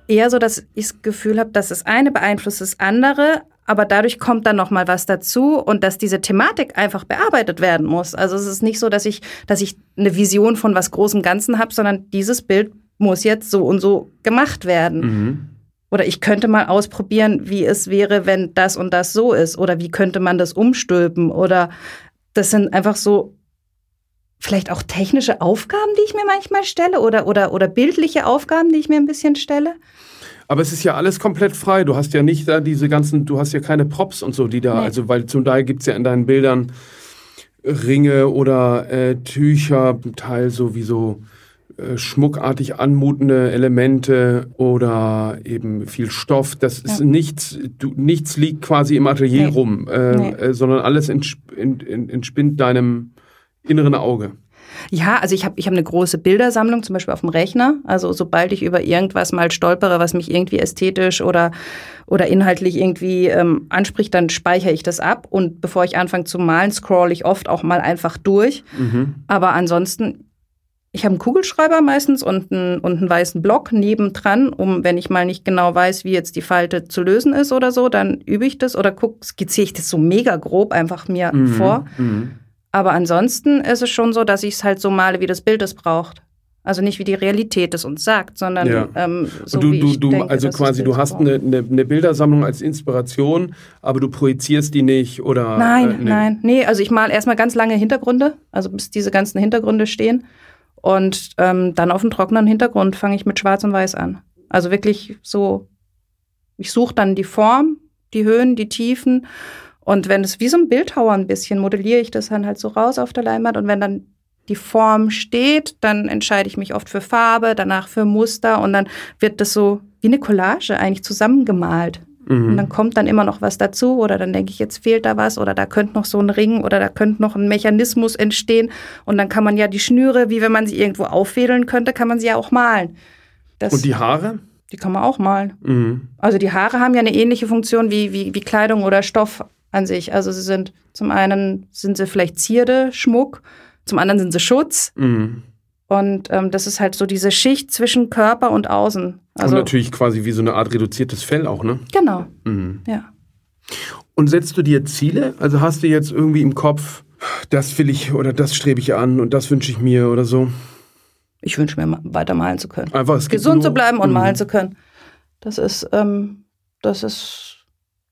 A: eher so, dass ich das Gefühl habe, dass das eine beeinflusst das andere, aber dadurch kommt dann noch mal was dazu und dass diese Thematik einfach bearbeitet werden muss. Also es ist nicht so, dass ich, dass ich eine Vision von was großem Ganzen habe, sondern dieses Bild muss jetzt so und so gemacht werden. Mhm. Oder ich könnte mal ausprobieren, wie es wäre, wenn das und das so ist. Oder wie könnte man das umstülpen? Oder das sind einfach so vielleicht auch technische Aufgaben, die ich mir manchmal stelle oder, oder, oder bildliche Aufgaben, die ich mir ein bisschen stelle.
C: Aber es ist ja alles komplett frei. Du hast ja nicht da diese ganzen, du hast ja keine Props und so, die da, nee. also weil zum Teil gibt es ja in deinen Bildern Ringe oder äh, Tücher, zum Teil sowieso äh, schmuckartig anmutende Elemente oder eben viel Stoff. Das ist ja. nichts, du, nichts liegt quasi im Atelier nee. rum, äh, nee. Äh, sondern alles entspinnt deinem inneren Auge.
A: Ja, also ich habe ich hab eine große Bildersammlung, zum Beispiel auf dem Rechner. Also sobald ich über irgendwas mal stolpere, was mich irgendwie ästhetisch oder, oder inhaltlich irgendwie ähm, anspricht, dann speichere ich das ab. Und bevor ich anfange zu malen, scroll ich oft auch mal einfach durch. Mhm. Aber ansonsten, ich habe einen Kugelschreiber meistens und einen, und einen weißen Block nebendran, um, wenn ich mal nicht genau weiß, wie jetzt die Falte zu lösen ist oder so, dann übe ich das oder guck, skizziere ich das so mega grob einfach mir mhm. vor. Mhm. Aber ansonsten ist es schon so, dass ich es halt so male, wie das Bild es braucht. Also nicht wie die Realität es uns sagt, sondern ja. ähm, so
C: du,
A: wie
C: du,
A: ich
C: du,
A: denke,
C: Also quasi, du hast eine, eine, eine, Bildersammlung als Inspiration, aber du projizierst die nicht oder.
A: Nein, äh, nee. nein, nee. Also ich male erstmal ganz lange Hintergründe, also bis diese ganzen Hintergründe stehen. Und ähm, dann auf dem trockenen Hintergrund fange ich mit Schwarz und Weiß an. Also wirklich so, ich suche dann die Form, die Höhen, die Tiefen und wenn es wie so ein Bildhauer ein bisschen, modelliere ich das dann halt so raus auf der Leinwand. Und wenn dann die Form steht, dann entscheide ich mich oft für Farbe, danach für Muster und dann wird das so wie eine Collage eigentlich zusammengemalt. Mhm. Und dann kommt dann immer noch was dazu oder dann denke ich, jetzt fehlt da was oder da könnte noch so ein Ring oder da könnte noch ein Mechanismus entstehen und dann kann man ja die Schnüre, wie wenn man sie irgendwo auffädeln könnte, kann man sie ja auch malen.
C: Das, und die Haare?
A: Die kann man auch malen. Mhm. Also die Haare haben ja eine ähnliche Funktion wie, wie, wie Kleidung oder Stoff an sich. Also sie sind zum einen sind sie vielleicht Zierde, Schmuck, zum anderen sind sie Schutz. Mhm. Und ähm, das ist halt so diese Schicht zwischen Körper und Außen.
C: Also, und natürlich quasi wie so eine Art reduziertes Fell auch, ne?
A: Genau. Mhm. Ja.
C: Und setzt du dir Ziele? Also hast du jetzt irgendwie im Kopf, das will ich oder das strebe ich an und das wünsche ich mir oder so?
A: Ich wünsche mir weiter malen zu können.
C: Einfach es
A: gesund zu bleiben und mhm. malen zu können. Das ist, ähm, das ist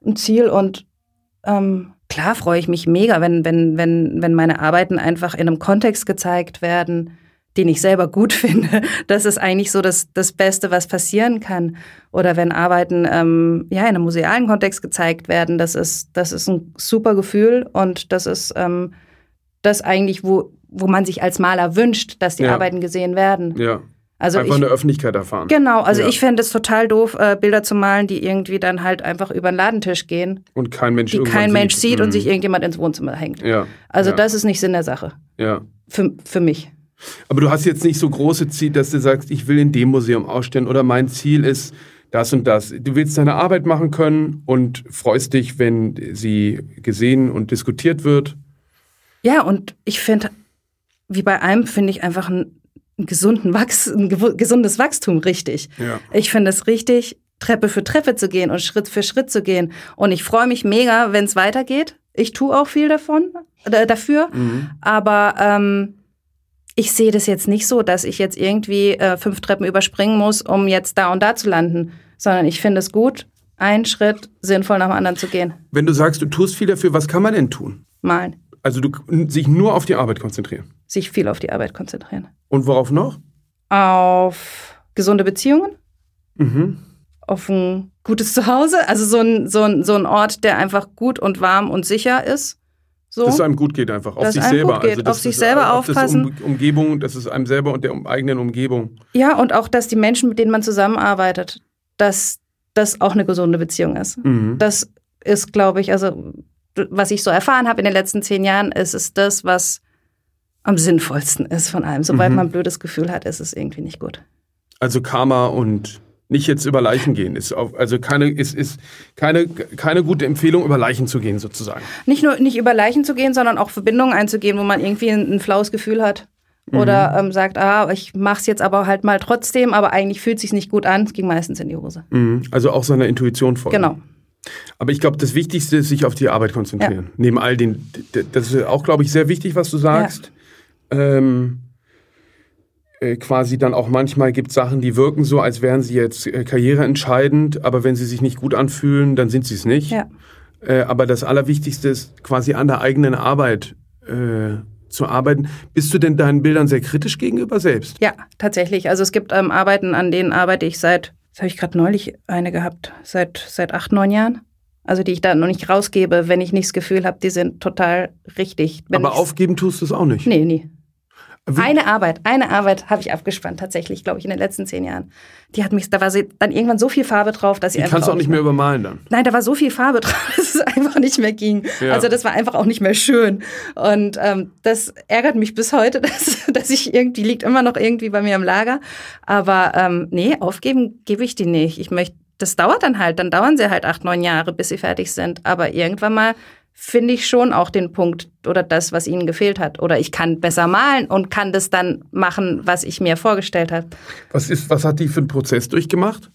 A: ein Ziel und ähm, klar freue ich mich mega, wenn, wenn, wenn, wenn meine Arbeiten einfach in einem Kontext gezeigt werden, den ich selber gut finde. Das ist eigentlich so das, das Beste, was passieren kann. Oder wenn Arbeiten ähm, ja, in einem musealen Kontext gezeigt werden, das ist, das ist ein super Gefühl und das ist ähm, das eigentlich, wo, wo man sich als Maler wünscht, dass die ja. Arbeiten gesehen werden.
C: Ja. Also einfach ich, in der Öffentlichkeit erfahren.
A: Genau, also ja. ich fände es total doof, äh, Bilder zu malen, die irgendwie dann halt einfach über den Ladentisch gehen.
C: Und kein Mensch
A: Die kein Mensch sieht, mhm. und sich irgendjemand ins Wohnzimmer hängt. Ja. Also ja. das ist nicht Sinn der Sache.
C: Ja.
A: Für, für mich.
C: Aber du hast jetzt nicht so große Ziele, dass du sagst, ich will in dem Museum ausstellen oder mein Ziel ist das und das. Du willst deine Arbeit machen können und freust dich, wenn sie gesehen und diskutiert wird.
A: Ja, und ich finde, wie bei allem, finde ich einfach ein gesunden Wachs ein gesundes Wachstum richtig. Ja. Ich finde es richtig, Treppe für Treppe zu gehen und Schritt für Schritt zu gehen. Und ich freue mich mega, wenn es weitergeht. Ich tue auch viel davon, äh, dafür. Mhm. Aber ähm, ich sehe das jetzt nicht so, dass ich jetzt irgendwie äh, fünf Treppen überspringen muss, um jetzt da und da zu landen. Sondern ich finde es gut, einen Schritt sinnvoll nach dem anderen zu gehen.
C: Wenn du sagst, du tust viel dafür, was kann man denn tun?
A: Malen.
C: Also du, sich nur auf die Arbeit konzentrieren.
A: Sich viel auf die Arbeit konzentrieren.
C: Und worauf noch?
A: Auf gesunde Beziehungen. Mhm. Auf ein gutes Zuhause. Also so ein, so, ein, so ein Ort, der einfach gut und warm und sicher ist. So.
C: Dass es einem gut geht einfach, auf sich selber.
A: Also auf sich selber auf aufpassen.
C: Das um, Umgebung, das ist einem selber und der eigenen Umgebung.
A: Ja, und auch, dass die Menschen, mit denen man zusammenarbeitet, dass das auch eine gesunde Beziehung ist. Mhm. Das ist, glaube ich, also was ich so erfahren habe in den letzten zehn Jahren, ist es das, was am sinnvollsten ist von allem. Sobald mhm. man ein blödes Gefühl hat, ist es irgendwie nicht gut.
C: Also Karma und nicht jetzt über Leichen gehen ist auf, also keine ist, ist keine keine gute Empfehlung über Leichen zu gehen sozusagen.
A: Nicht nur nicht über Leichen zu gehen, sondern auch Verbindungen einzugehen, wo man irgendwie ein, ein flaues Gefühl hat oder mhm. ähm, sagt, ah, ich mach's jetzt aber halt mal trotzdem, aber eigentlich fühlt sich's nicht gut an. Es ging meistens in die Hose.
C: Mhm. Also auch seiner Intuition folgen.
A: Genau.
C: Aber ich glaube, das Wichtigste ist, sich auf die Arbeit konzentrieren. Ja. Neben all den, das ist auch, glaube ich, sehr wichtig, was du sagst. Ja. Ähm, äh, quasi dann auch manchmal gibt Sachen, die wirken so, als wären sie jetzt äh, karriereentscheidend, aber wenn sie sich nicht gut anfühlen, dann sind sie es nicht.
A: Ja.
C: Äh, aber das Allerwichtigste ist quasi an der eigenen Arbeit äh, zu arbeiten. Bist du denn deinen Bildern sehr kritisch gegenüber selbst?
A: Ja, tatsächlich. Also es gibt ähm, Arbeiten, an denen arbeite ich seit, das habe ich gerade neulich eine gehabt, seit, seit acht, neun Jahren. Also die ich da noch nicht rausgebe, wenn ich nicht das Gefühl habe, die sind total richtig. Wenn
C: aber aufgeben tust du es auch nicht?
A: Nee, nie. Eine Arbeit, eine Arbeit habe ich abgespannt, tatsächlich, glaube ich, in den letzten zehn Jahren. Die hat mich, da war sie, dann irgendwann so viel Farbe drauf, dass sie
C: Die
A: einfach.
C: kannst du auch nicht mehr übermalen dann.
A: Nein, da war so viel Farbe drauf, dass es einfach nicht mehr ging. Ja. Also das war einfach auch nicht mehr schön. Und ähm, das ärgert mich bis heute, dass, dass ich irgendwie, liegt immer noch irgendwie bei mir im Lager. Aber ähm, nee, aufgeben gebe ich die nicht. Ich möchte, das dauert dann halt, dann dauern sie halt acht, neun Jahre, bis sie fertig sind. Aber irgendwann mal finde ich schon auch den Punkt oder das, was ihnen gefehlt hat. Oder ich kann besser malen und kann das dann machen, was ich mir vorgestellt habe.
C: Was, ist, was hat die für einen Prozess durchgemacht?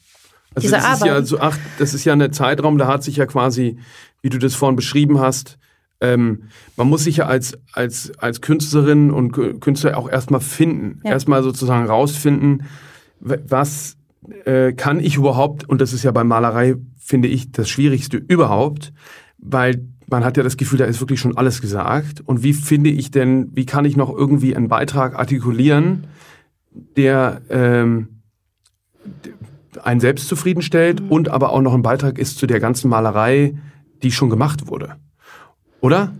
C: Also
A: Diese
C: das
A: Arbeit.
C: ist ja so, ach, das ist ja ein Zeitraum, da hat sich ja quasi, wie du das vorhin beschrieben hast, ähm, man muss sich ja als, als, als Künstlerin und Künstler auch erstmal finden. Ja. Erstmal sozusagen rausfinden, was äh, kann ich überhaupt, und das ist ja bei Malerei, finde ich, das Schwierigste überhaupt, weil man hat ja das Gefühl, da ist wirklich schon alles gesagt. Und wie finde ich denn, wie kann ich noch irgendwie einen Beitrag artikulieren, der ähm, einen selbst zufriedenstellt mhm. und aber auch noch ein Beitrag ist zu der ganzen Malerei, die schon gemacht wurde? Oder?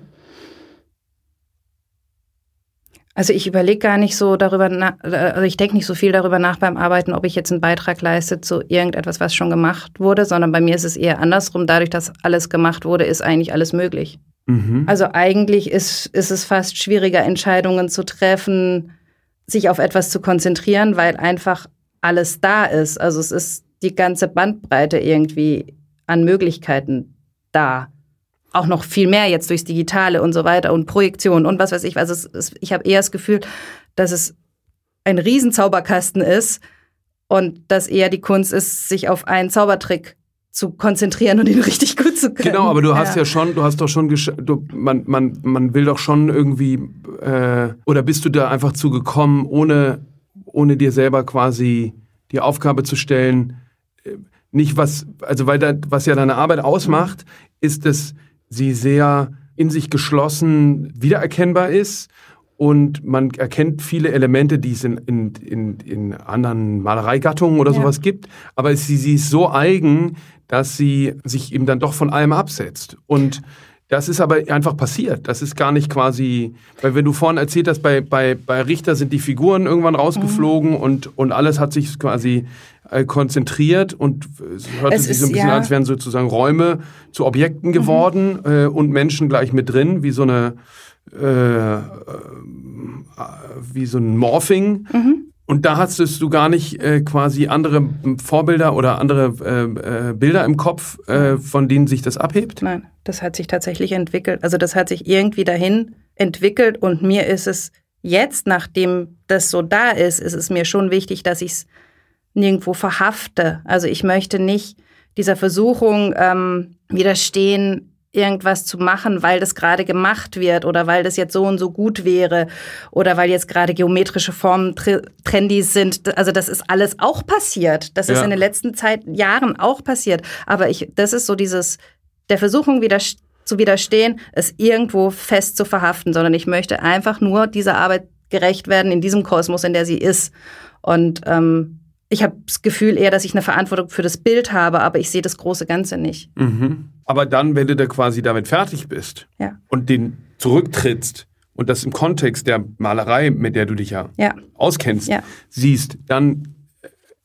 A: Also ich überlege gar nicht so darüber nach, also ich denke nicht so viel darüber nach beim Arbeiten, ob ich jetzt einen Beitrag leiste zu irgendetwas, was schon gemacht wurde, sondern bei mir ist es eher andersrum. Dadurch, dass alles gemacht wurde, ist eigentlich alles möglich. Mhm. Also eigentlich ist, ist es fast schwieriger, Entscheidungen zu treffen, sich auf etwas zu konzentrieren, weil einfach alles da ist. Also es ist die ganze Bandbreite irgendwie an Möglichkeiten da auch noch viel mehr jetzt durchs Digitale und so weiter und Projektion und was weiß ich. Also es, es, ich habe eher das Gefühl, dass es ein Riesenzauberkasten ist und dass eher die Kunst ist, sich auf einen Zaubertrick zu konzentrieren und ihn richtig gut zu können.
C: Genau, aber du hast ja, ja schon, du hast doch schon, du, man, man, man will doch schon irgendwie, äh, oder bist du da einfach zugekommen, ohne, ohne dir selber quasi die Aufgabe zu stellen, äh, nicht was, also weil da, was ja deine Arbeit ausmacht, ist es, sie sehr in sich geschlossen wiedererkennbar ist und man erkennt viele Elemente, die es in, in, in, in anderen Malereigattungen oder ja. sowas gibt, aber sie, sie ist so eigen, dass sie sich eben dann doch von allem absetzt. Und das ist aber einfach passiert. Das ist gar nicht quasi, weil wenn du vorhin erzählt hast, bei, bei, bei Richter sind die Figuren irgendwann rausgeflogen mhm. und, und alles hat sich quasi äh, konzentriert und es hörte es sich so ein bisschen ja. an, als wären sozusagen Räume zu Objekten geworden mhm. äh, und Menschen gleich mit drin, wie so eine äh, äh wie so ein Morphing. Mhm. Und da hattest du gar nicht äh, quasi andere Vorbilder oder andere äh, äh, Bilder im Kopf, äh, von denen sich das abhebt?
A: Nein, das hat sich tatsächlich entwickelt. Also das hat sich irgendwie dahin entwickelt und mir ist es jetzt, nachdem das so da ist, ist es mir schon wichtig, dass ich es nirgendwo verhafte. Also ich möchte nicht dieser Versuchung ähm, widerstehen, irgendwas zu machen, weil das gerade gemacht wird oder weil das jetzt so und so gut wäre oder weil jetzt gerade geometrische Formen trendy sind. Also das ist alles auch passiert. Das ja. ist in den letzten Zeit, Jahren auch passiert. Aber ich, das ist so dieses, der Versuchung wieder zu widerstehen, es irgendwo fest zu verhaften, sondern ich möchte einfach nur dieser Arbeit gerecht werden in diesem Kosmos, in der sie ist. Und ähm, ich habe das Gefühl eher, dass ich eine Verantwortung für das Bild habe, aber ich sehe das große Ganze nicht.
C: Mhm. Aber dann, wenn du da quasi damit fertig bist
A: ja.
C: und den zurücktrittst und das im Kontext der Malerei, mit der du dich ja,
A: ja.
C: auskennst,
A: ja.
C: siehst, dann.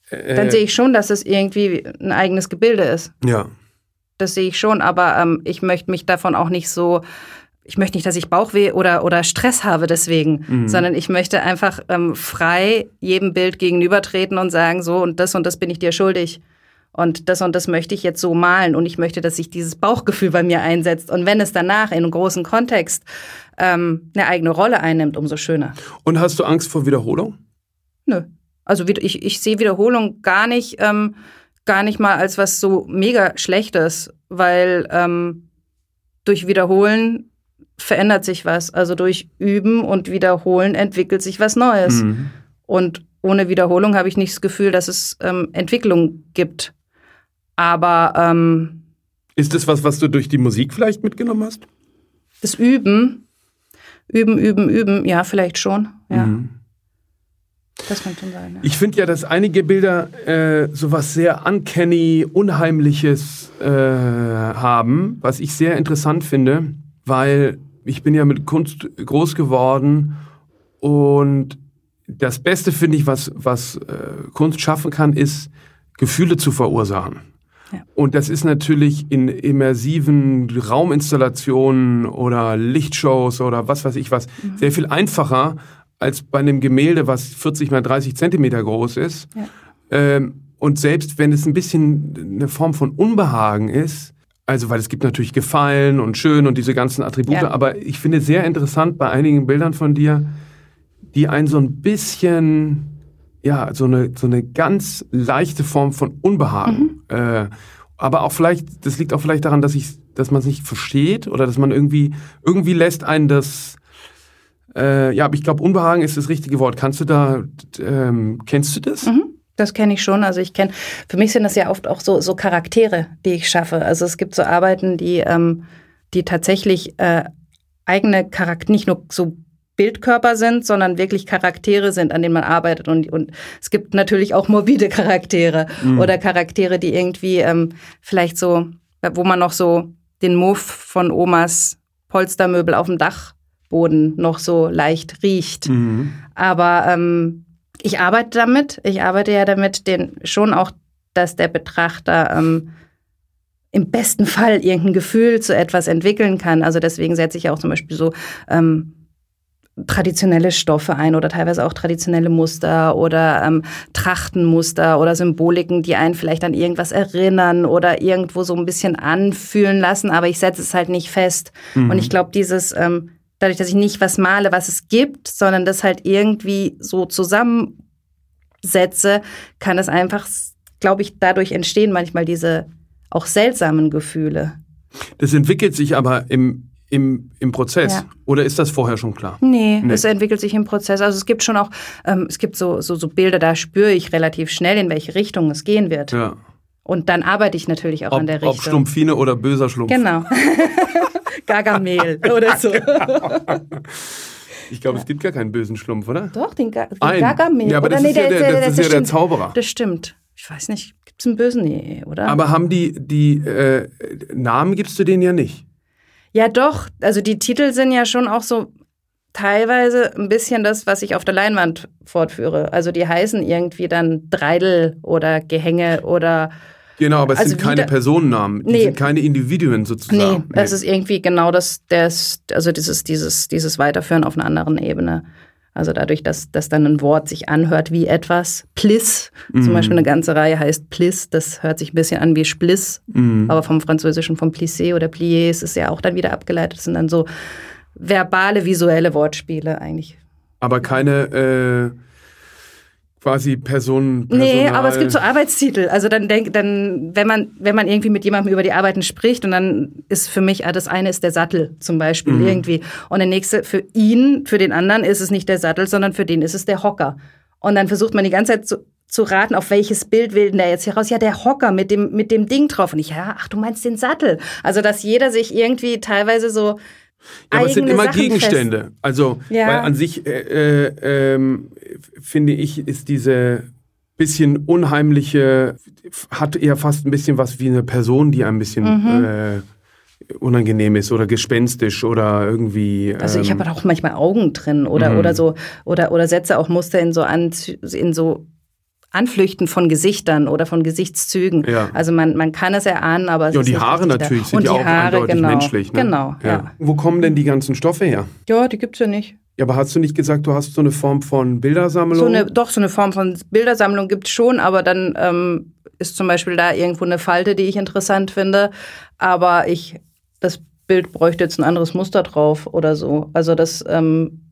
C: Äh,
A: dann sehe ich schon, dass es irgendwie ein eigenes Gebilde ist.
C: Ja.
A: Das sehe ich schon, aber ähm, ich möchte mich davon auch nicht so ich möchte nicht, dass ich Bauchweh oder, oder Stress habe deswegen, mhm. sondern ich möchte einfach ähm, frei jedem Bild gegenübertreten und sagen, so und das und das bin ich dir schuldig. Und das und das möchte ich jetzt so malen und ich möchte, dass sich dieses Bauchgefühl bei mir einsetzt. Und wenn es danach in einem großen Kontext ähm, eine eigene Rolle einnimmt, umso schöner.
C: Und hast du Angst vor Wiederholung?
A: Nö. Also ich, ich sehe Wiederholung gar nicht, ähm, gar nicht mal als was so mega Schlechtes, weil ähm, durch Wiederholen verändert sich was. Also durch Üben und Wiederholen entwickelt sich was Neues. Mhm. Und ohne Wiederholung habe ich nicht das Gefühl, dass es ähm, Entwicklung gibt. Aber ähm,
C: ist das was, was du durch die Musik vielleicht mitgenommen hast?
A: Das Üben, Üben, Üben, Üben, ja, vielleicht schon. Ja. Mhm. Das kann schon sein. Ja.
C: Ich finde ja, dass einige Bilder äh, sowas sehr uncanny, unheimliches äh, haben, was ich sehr interessant finde, weil ich bin ja mit Kunst groß geworden und das Beste finde ich, was, was äh, Kunst schaffen kann, ist Gefühle zu verursachen. Ja. Und das ist natürlich in immersiven Rauminstallationen oder Lichtshows oder was weiß ich was mhm. sehr viel einfacher als bei einem Gemälde, was 40 mal 30 Zentimeter groß ist. Ja. Ähm, und selbst wenn es ein bisschen eine Form von Unbehagen ist, also weil es gibt natürlich Gefallen und Schön und diese ganzen Attribute, ja. aber ich finde sehr interessant bei einigen Bildern von dir, die einen so ein bisschen, ja, so eine, so eine ganz leichte Form von Unbehagen. Mhm. Äh, aber auch vielleicht, das liegt auch vielleicht daran, dass ich, dass man es nicht versteht oder dass man irgendwie, irgendwie lässt einen das, äh, ja, aber ich glaube, Unbehagen ist das richtige Wort. Kannst du da, ähm, kennst du das?
A: Mhm. Das kenne ich schon. Also ich kenne, für mich sind das ja oft auch so, so Charaktere, die ich schaffe. Also es gibt so Arbeiten, die, ähm, die tatsächlich äh, eigene Charakter, nicht nur so Bildkörper sind, sondern wirklich Charaktere sind, an denen man arbeitet. Und, und es gibt natürlich auch morbide Charaktere mhm. oder Charaktere, die irgendwie ähm, vielleicht so, wo man noch so den Move von Omas Polstermöbel auf dem Dachboden noch so leicht riecht. Mhm. Aber ähm, ich arbeite damit. Ich arbeite ja damit, den schon auch, dass der Betrachter ähm, im besten Fall irgendein Gefühl zu etwas entwickeln kann. Also deswegen setze ich auch zum Beispiel so ähm, traditionelle Stoffe ein oder teilweise auch traditionelle Muster oder ähm, Trachtenmuster oder Symboliken, die einen vielleicht an irgendwas erinnern oder irgendwo so ein bisschen anfühlen lassen, aber ich setze es halt nicht fest. Mhm. Und ich glaube, dieses, ähm, dadurch, dass ich nicht was male, was es gibt, sondern das halt irgendwie so zusammensetze, kann es einfach, glaube ich, dadurch entstehen manchmal diese auch seltsamen Gefühle.
C: Das entwickelt sich aber im im, im Prozess? Ja. Oder ist das vorher schon klar?
A: Nee, nee, es entwickelt sich im Prozess. Also es gibt schon auch, ähm, es gibt so, so, so Bilder, da spüre ich relativ schnell, in welche Richtung es gehen wird. Ja. Und dann arbeite ich natürlich auch
C: ob,
A: an der Richtung.
C: Ob Schlumpfine oder böser Schlumpf.
A: Genau. Gargamel oder so.
C: Ich glaube, es gibt gar keinen bösen Schlumpf, oder?
A: Doch, den, Ga den Gargamel.
C: Ja, aber das, nee, ist, ja der, der, das ist ja der Zauberer.
A: Das stimmt. Ich weiß nicht, gibt es einen bösen? Nee, oder?
C: Aber haben die, die äh, Namen gibst du denen ja nicht?
A: Ja, doch. Also die Titel sind ja schon auch so teilweise ein bisschen das, was ich auf der Leinwand fortführe. Also die heißen irgendwie dann Dreidel oder Gehänge oder
C: Genau, aber es also sind keine Personennamen, nee, sind keine Individuen sozusagen.
A: Nee, das nee. ist irgendwie genau das, das also dieses, dieses, dieses Weiterführen auf einer anderen Ebene. Also dadurch, dass, dass dann ein Wort sich anhört wie etwas. Pliss, mhm. zum Beispiel eine ganze Reihe heißt Pliss, das hört sich ein bisschen an wie Spliss, mhm. aber vom Französischen vom Plissé oder Plié ist es ja auch dann wieder abgeleitet. Das sind dann so verbale, visuelle Wortspiele eigentlich.
C: Aber keine äh quasi Personen.
A: Nee, aber es gibt so Arbeitstitel. Also dann denk, dann, wenn man, wenn man irgendwie mit jemandem über die Arbeiten spricht und dann ist für mich, ah, das eine ist der Sattel zum Beispiel mhm. irgendwie. Und der nächste, für ihn, für den anderen ist es nicht der Sattel, sondern für den ist es der Hocker. Und dann versucht man die ganze Zeit zu, zu raten, auf welches Bild will denn der jetzt hier raus? Ja, der Hocker mit dem, mit dem Ding drauf. Und ich, ja, ach, du meinst den Sattel. Also, dass jeder sich irgendwie teilweise so
C: ja, aber es sind immer Sachen Gegenstände. Fest. Also, ja. weil an sich äh, äh, ähm, finde ich, ist diese bisschen unheimliche, hat eher fast ein bisschen was wie eine Person, die ein bisschen mhm. äh, unangenehm ist oder gespenstisch oder irgendwie.
A: Also ich habe ähm, auch manchmal Augen drin oder, mhm. oder so oder, oder setze auch Muster in so an in so Anflüchten von Gesichtern oder von Gesichtszügen. Ja. Also man, man kann es erahnen, aber es
C: ja, und die Haare natürlich sind und ja auch Haare, eindeutig
A: genau,
C: menschlich. Ne?
A: Genau, ja.
C: ja. Wo kommen denn die ganzen Stoffe her?
A: Ja, die gibt's ja nicht.
C: Ja, aber hast du nicht gesagt, du hast so eine Form von Bildersammlung?
A: So eine, doch, so eine Form von Bildersammlung gibt es schon, aber dann ähm, ist zum Beispiel da irgendwo eine Falte, die ich interessant finde. Aber ich, das Bild bräuchte jetzt ein anderes Muster drauf oder so. Also das ähm,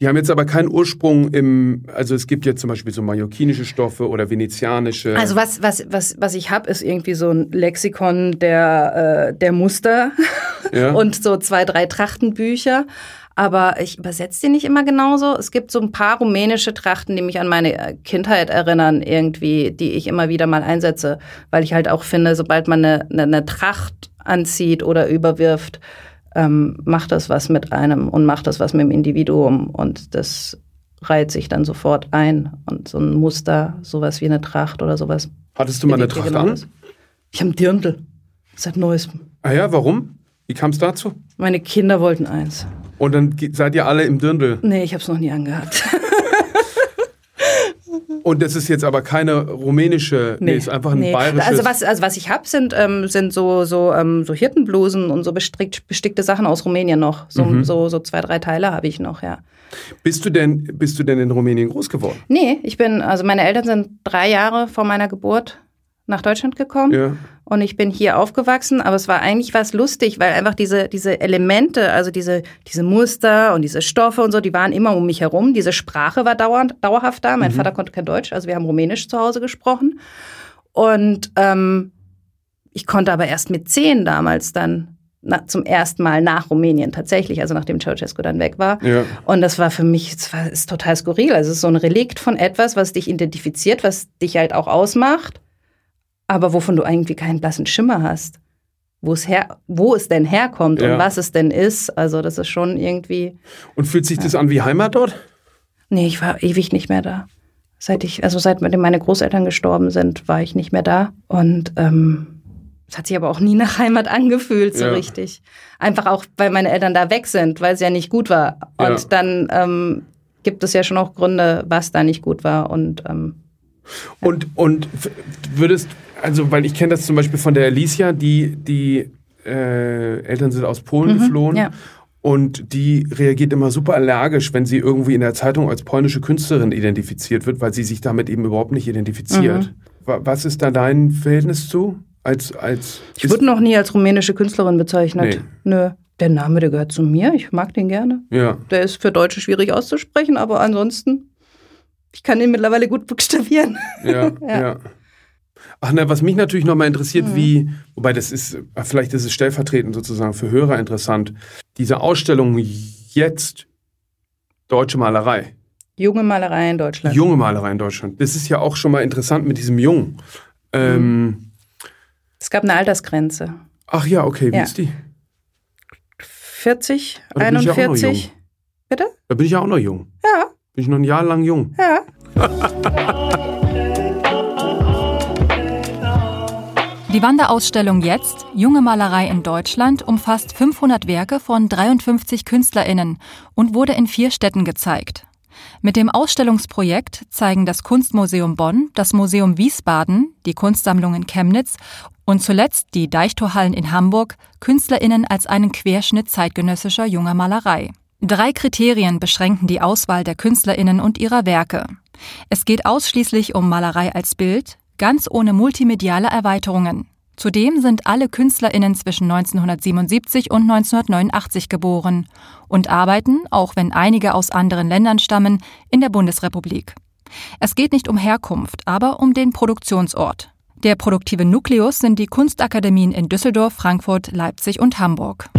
C: die haben jetzt aber keinen Ursprung im, also es gibt jetzt zum Beispiel so mallorquinische Stoffe oder venezianische.
A: Also was, was, was, was ich habe, ist irgendwie so ein Lexikon der, äh, der Muster ja. und so zwei, drei Trachtenbücher. aber ich übersetze die nicht immer genauso. Es gibt so ein paar rumänische Trachten, die mich an meine äh, Kindheit erinnern, irgendwie, die ich immer wieder mal einsetze, weil ich halt auch finde, sobald man eine, eine, eine Tracht anzieht oder überwirft, ähm, macht das was mit einem und macht das was mit dem Individuum und das reiht sich dann sofort ein und so ein Muster, sowas wie eine Tracht oder sowas.
C: Hattest du mal eine Tracht an?
A: Ich habe ein Dirndl. Seit neuestem.
C: Ah ja, warum? Wie kam es dazu?
A: Meine Kinder wollten eins.
C: Und dann seid ihr alle im Dirndl?
A: Nee, ich habe es noch nie angehabt.
C: Und das ist jetzt aber keine rumänische, nee, nee ist einfach ein nee. bayerisches.
A: Also was, also was ich habe, sind, ähm, sind so, so, ähm, so Hirtenblusen und so bestrickt, bestickte Sachen aus Rumänien noch. So, mhm. so, so zwei, drei Teile habe ich noch, ja.
C: Bist du denn, bist du denn in Rumänien groß geworden?
A: Nee, ich bin, also meine Eltern sind drei Jahre vor meiner Geburt nach Deutschland gekommen. Ja. Und ich bin hier aufgewachsen, aber es war eigentlich was lustig, weil einfach diese, diese Elemente, also diese, diese Muster und diese Stoffe und so, die waren immer um mich herum. Diese Sprache war dauernd, dauerhaft da. Mein mhm. Vater konnte kein Deutsch, also wir haben Rumänisch zu Hause gesprochen. Und ähm, ich konnte aber erst mit zehn damals dann na, zum ersten Mal nach Rumänien tatsächlich, also nachdem Ceausescu dann weg war. Ja. Und das war für mich, war, ist total skurril. Also es ist so ein Relikt von etwas, was dich identifiziert, was dich halt auch ausmacht aber wovon du eigentlich keinen blassen Schimmer hast. Wo es, her, wo es denn herkommt ja. und was es denn ist. Also das ist schon irgendwie.
C: Und fühlt sich ja. das an wie Heimat dort?
A: Nee, ich war ewig nicht mehr da. Seit ich, also seitdem meine Großeltern gestorben sind, war ich nicht mehr da. Und ähm, es hat sich aber auch nie nach Heimat angefühlt, so ja. richtig. Einfach auch, weil meine Eltern da weg sind, weil es ja nicht gut war. Und dann ähm, gibt es ja schon auch Gründe, was da nicht gut war. Und, ähm.
C: Und, und würdest, also weil ich kenne das zum Beispiel von der Alicia, die, die äh, Eltern sind aus Polen mhm, geflohen. Ja. Und die reagiert immer super allergisch, wenn sie irgendwie in der Zeitung als polnische Künstlerin identifiziert wird, weil sie sich damit eben überhaupt nicht identifiziert. Mhm. Was ist da dein Verhältnis zu? Als, als
A: ich wurde noch nie als rumänische Künstlerin bezeichnet. Nee. Nö. Der Name, der gehört zu mir. Ich mag den gerne. Ja. Der ist für Deutsche schwierig auszusprechen, aber ansonsten, ich kann den mittlerweile gut buchstabieren.
C: Ja, ja. ja. Ach na, was mich natürlich nochmal interessiert, mhm. wie, wobei das ist, vielleicht ist es stellvertretend sozusagen für Hörer interessant, diese Ausstellung jetzt Deutsche Malerei.
A: Junge Malerei in Deutschland.
C: Junge Malerei in Deutschland. Das ist ja auch schon mal interessant mit diesem Jung. Ähm,
A: mhm. es gab eine Altersgrenze.
C: Ach ja, okay, wie ja. ist die?
A: 40, 41.
C: Ja Bitte? Da bin ich ja auch noch jung.
A: Ja.
C: Bin ich noch ein Jahr lang jung.
A: Ja.
B: Die Wanderausstellung Jetzt, Junge Malerei in Deutschland, umfasst 500 Werke von 53 KünstlerInnen und wurde in vier Städten gezeigt. Mit dem Ausstellungsprojekt zeigen das Kunstmuseum Bonn, das Museum Wiesbaden, die Kunstsammlung in Chemnitz und zuletzt die Deichtorhallen in Hamburg KünstlerInnen als einen Querschnitt zeitgenössischer junger Malerei. Drei Kriterien beschränken die Auswahl der KünstlerInnen und ihrer Werke. Es geht ausschließlich um Malerei als Bild, ganz ohne multimediale Erweiterungen. Zudem sind alle KünstlerInnen zwischen 1977 und 1989 geboren und arbeiten, auch wenn einige aus anderen Ländern stammen, in der Bundesrepublik. Es geht nicht um Herkunft, aber um den Produktionsort. Der produktive Nukleus sind die Kunstakademien in Düsseldorf, Frankfurt, Leipzig und Hamburg.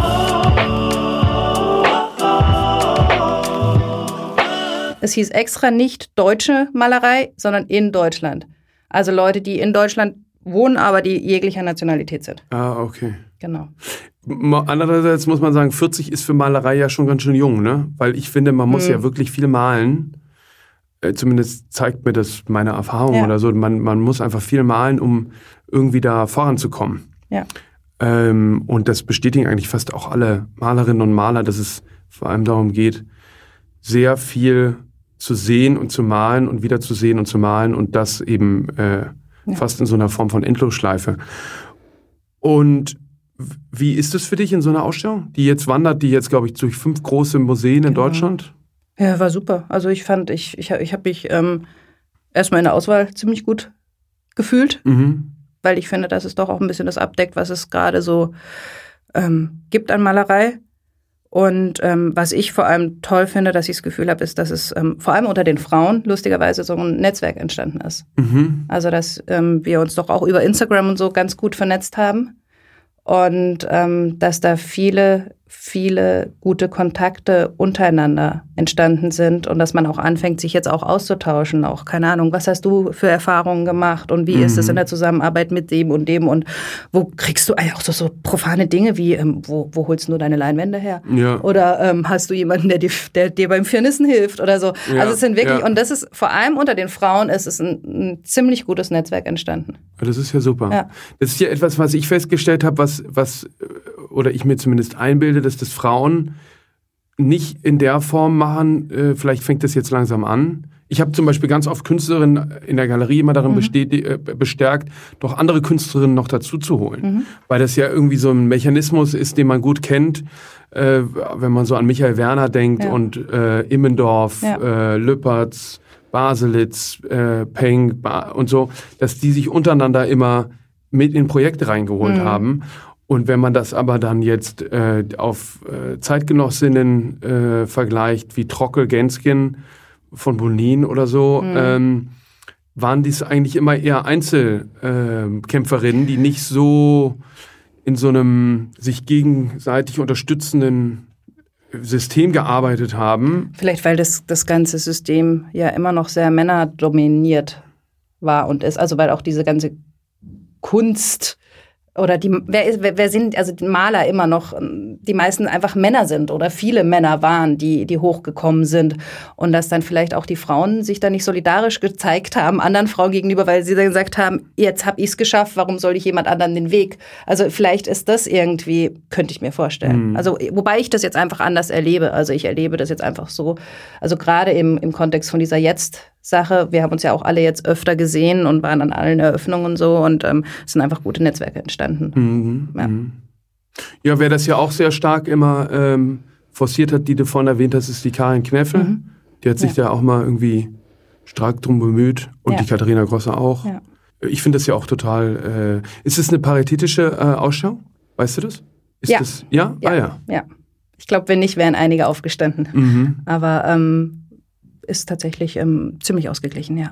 A: Es hieß extra nicht deutsche Malerei, sondern in Deutschland. Also Leute, die in Deutschland wohnen, aber die jeglicher Nationalität sind.
C: Ah, okay.
A: Genau.
C: Andererseits muss man sagen, 40 ist für Malerei ja schon ganz schön jung, ne? Weil ich finde, man muss hm. ja wirklich viel malen. Äh, zumindest zeigt mir das meine Erfahrung ja. oder so. Man, man muss einfach viel malen, um irgendwie da voranzukommen.
A: Ja.
C: Ähm, und das bestätigen eigentlich fast auch alle Malerinnen und Maler, dass es vor allem darum geht, sehr viel zu sehen und zu malen und wieder zu sehen und zu malen und das eben äh, ja. fast in so einer Form von Endlosschleife. Und wie ist es für dich in so einer Ausstellung, die jetzt wandert, die jetzt, glaube ich, durch fünf große Museen in genau. Deutschland?
A: Ja, war super. Also ich fand, ich, ich, ich habe mich ähm, erstmal in der Auswahl ziemlich gut gefühlt, mhm. weil ich finde, dass es doch auch ein bisschen das abdeckt, was es gerade so ähm, gibt an Malerei. Und ähm, was ich vor allem toll finde, dass ich das Gefühl habe, ist, dass es ähm, vor allem unter den Frauen lustigerweise so ein Netzwerk entstanden ist. Mhm. Also dass ähm, wir uns doch auch über Instagram und so ganz gut vernetzt haben und ähm, dass da viele viele gute Kontakte untereinander entstanden sind und dass man auch anfängt, sich jetzt auch auszutauschen. Auch keine Ahnung, was hast du für Erfahrungen gemacht und wie mhm. ist es in der Zusammenarbeit mit dem und dem und wo kriegst du auch so, so profane Dinge wie, ähm, wo, wo holst du deine Leinwände her? Ja. Oder ähm, hast du jemanden, der dir, der dir beim Firnissen hilft oder so? Ja. Also es sind wirklich, ja. und das ist vor allem unter den Frauen, ist es ein, ein ziemlich gutes Netzwerk entstanden.
C: Das ist ja super. Das ist ja etwas, was ich festgestellt habe, was, was, oder ich mir zumindest einbilde, dass das Frauen nicht in der Form machen, äh, vielleicht fängt das jetzt langsam an. Ich habe zum Beispiel ganz oft Künstlerinnen in der Galerie immer darin mhm. äh, bestärkt, doch andere Künstlerinnen noch dazu zu holen. Mhm. Weil das ja irgendwie so ein Mechanismus ist, den man gut kennt, äh, wenn man so an Michael Werner denkt ja. und äh, Immendorf, ja. äh, Lüppertz, Baselitz, Peng ba und so, dass die sich untereinander immer mit in Projekte reingeholt mhm. haben. Und wenn man das aber dann jetzt äh, auf äh, Zeitgenossinnen äh, vergleicht, wie Trockel, Genskin von Bonin oder so, mhm. ähm, waren dies eigentlich immer eher Einzelkämpferinnen, die nicht so in so einem sich gegenseitig unterstützenden System gearbeitet haben.
A: Vielleicht weil das, das ganze System ja immer noch sehr männerdominiert war und ist. Also weil auch diese ganze Kunst oder die, wer, ist, wer, wer sind, also die Maler immer noch, die meisten einfach Männer sind oder viele Männer waren, die, die hochgekommen sind. Und dass dann vielleicht auch die Frauen sich da nicht solidarisch gezeigt haben, anderen Frauen gegenüber, weil sie dann gesagt haben, jetzt habe ich es geschafft, warum soll ich jemand anderen den Weg? Also vielleicht ist das irgendwie, könnte ich mir vorstellen. Mhm. Also wobei ich das jetzt einfach anders erlebe. Also ich erlebe das jetzt einfach so, also gerade im, im Kontext von dieser Jetzt- Sache. Wir haben uns ja auch alle jetzt öfter gesehen und waren an allen Eröffnungen und so und ähm, es sind einfach gute Netzwerke entstanden. Mhm.
C: Ja. Mhm. ja, wer das ja auch sehr stark immer ähm, forciert hat, die du vorhin erwähnt hast, ist die Karin Kneffel. Mhm. Die hat sich ja. da auch mal irgendwie stark drum bemüht und ja. die Katharina Grosser auch. Ich finde das ja auch total. Äh, ist es eine paritätische äh, Ausstellung? Weißt du das? Ist
A: ja.
C: Das, ja?
A: ja? Ah ja. Ja. Ich glaube, wenn nicht, wären einige aufgestanden. Mhm. Aber ähm, ist tatsächlich ähm, ziemlich ausgeglichen, ja.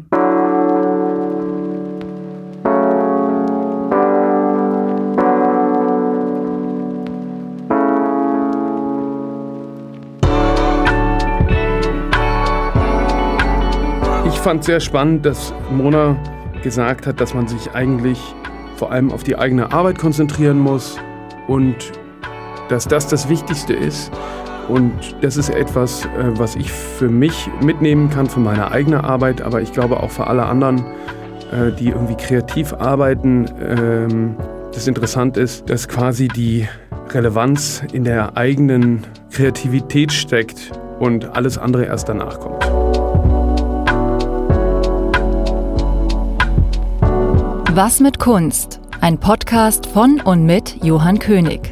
C: Ich fand sehr spannend, dass Mona gesagt hat, dass man sich eigentlich vor allem auf die eigene Arbeit konzentrieren muss und dass das das Wichtigste ist. Und das ist etwas, äh, was ich für mich mitnehmen kann, für meine eigene Arbeit, aber ich glaube auch für alle anderen, äh, die irgendwie kreativ arbeiten. Ähm, das interessant ist, dass quasi die Relevanz in der eigenen Kreativität steckt und alles andere erst danach kommt.
B: Was mit Kunst? Ein Podcast von und mit Johann König.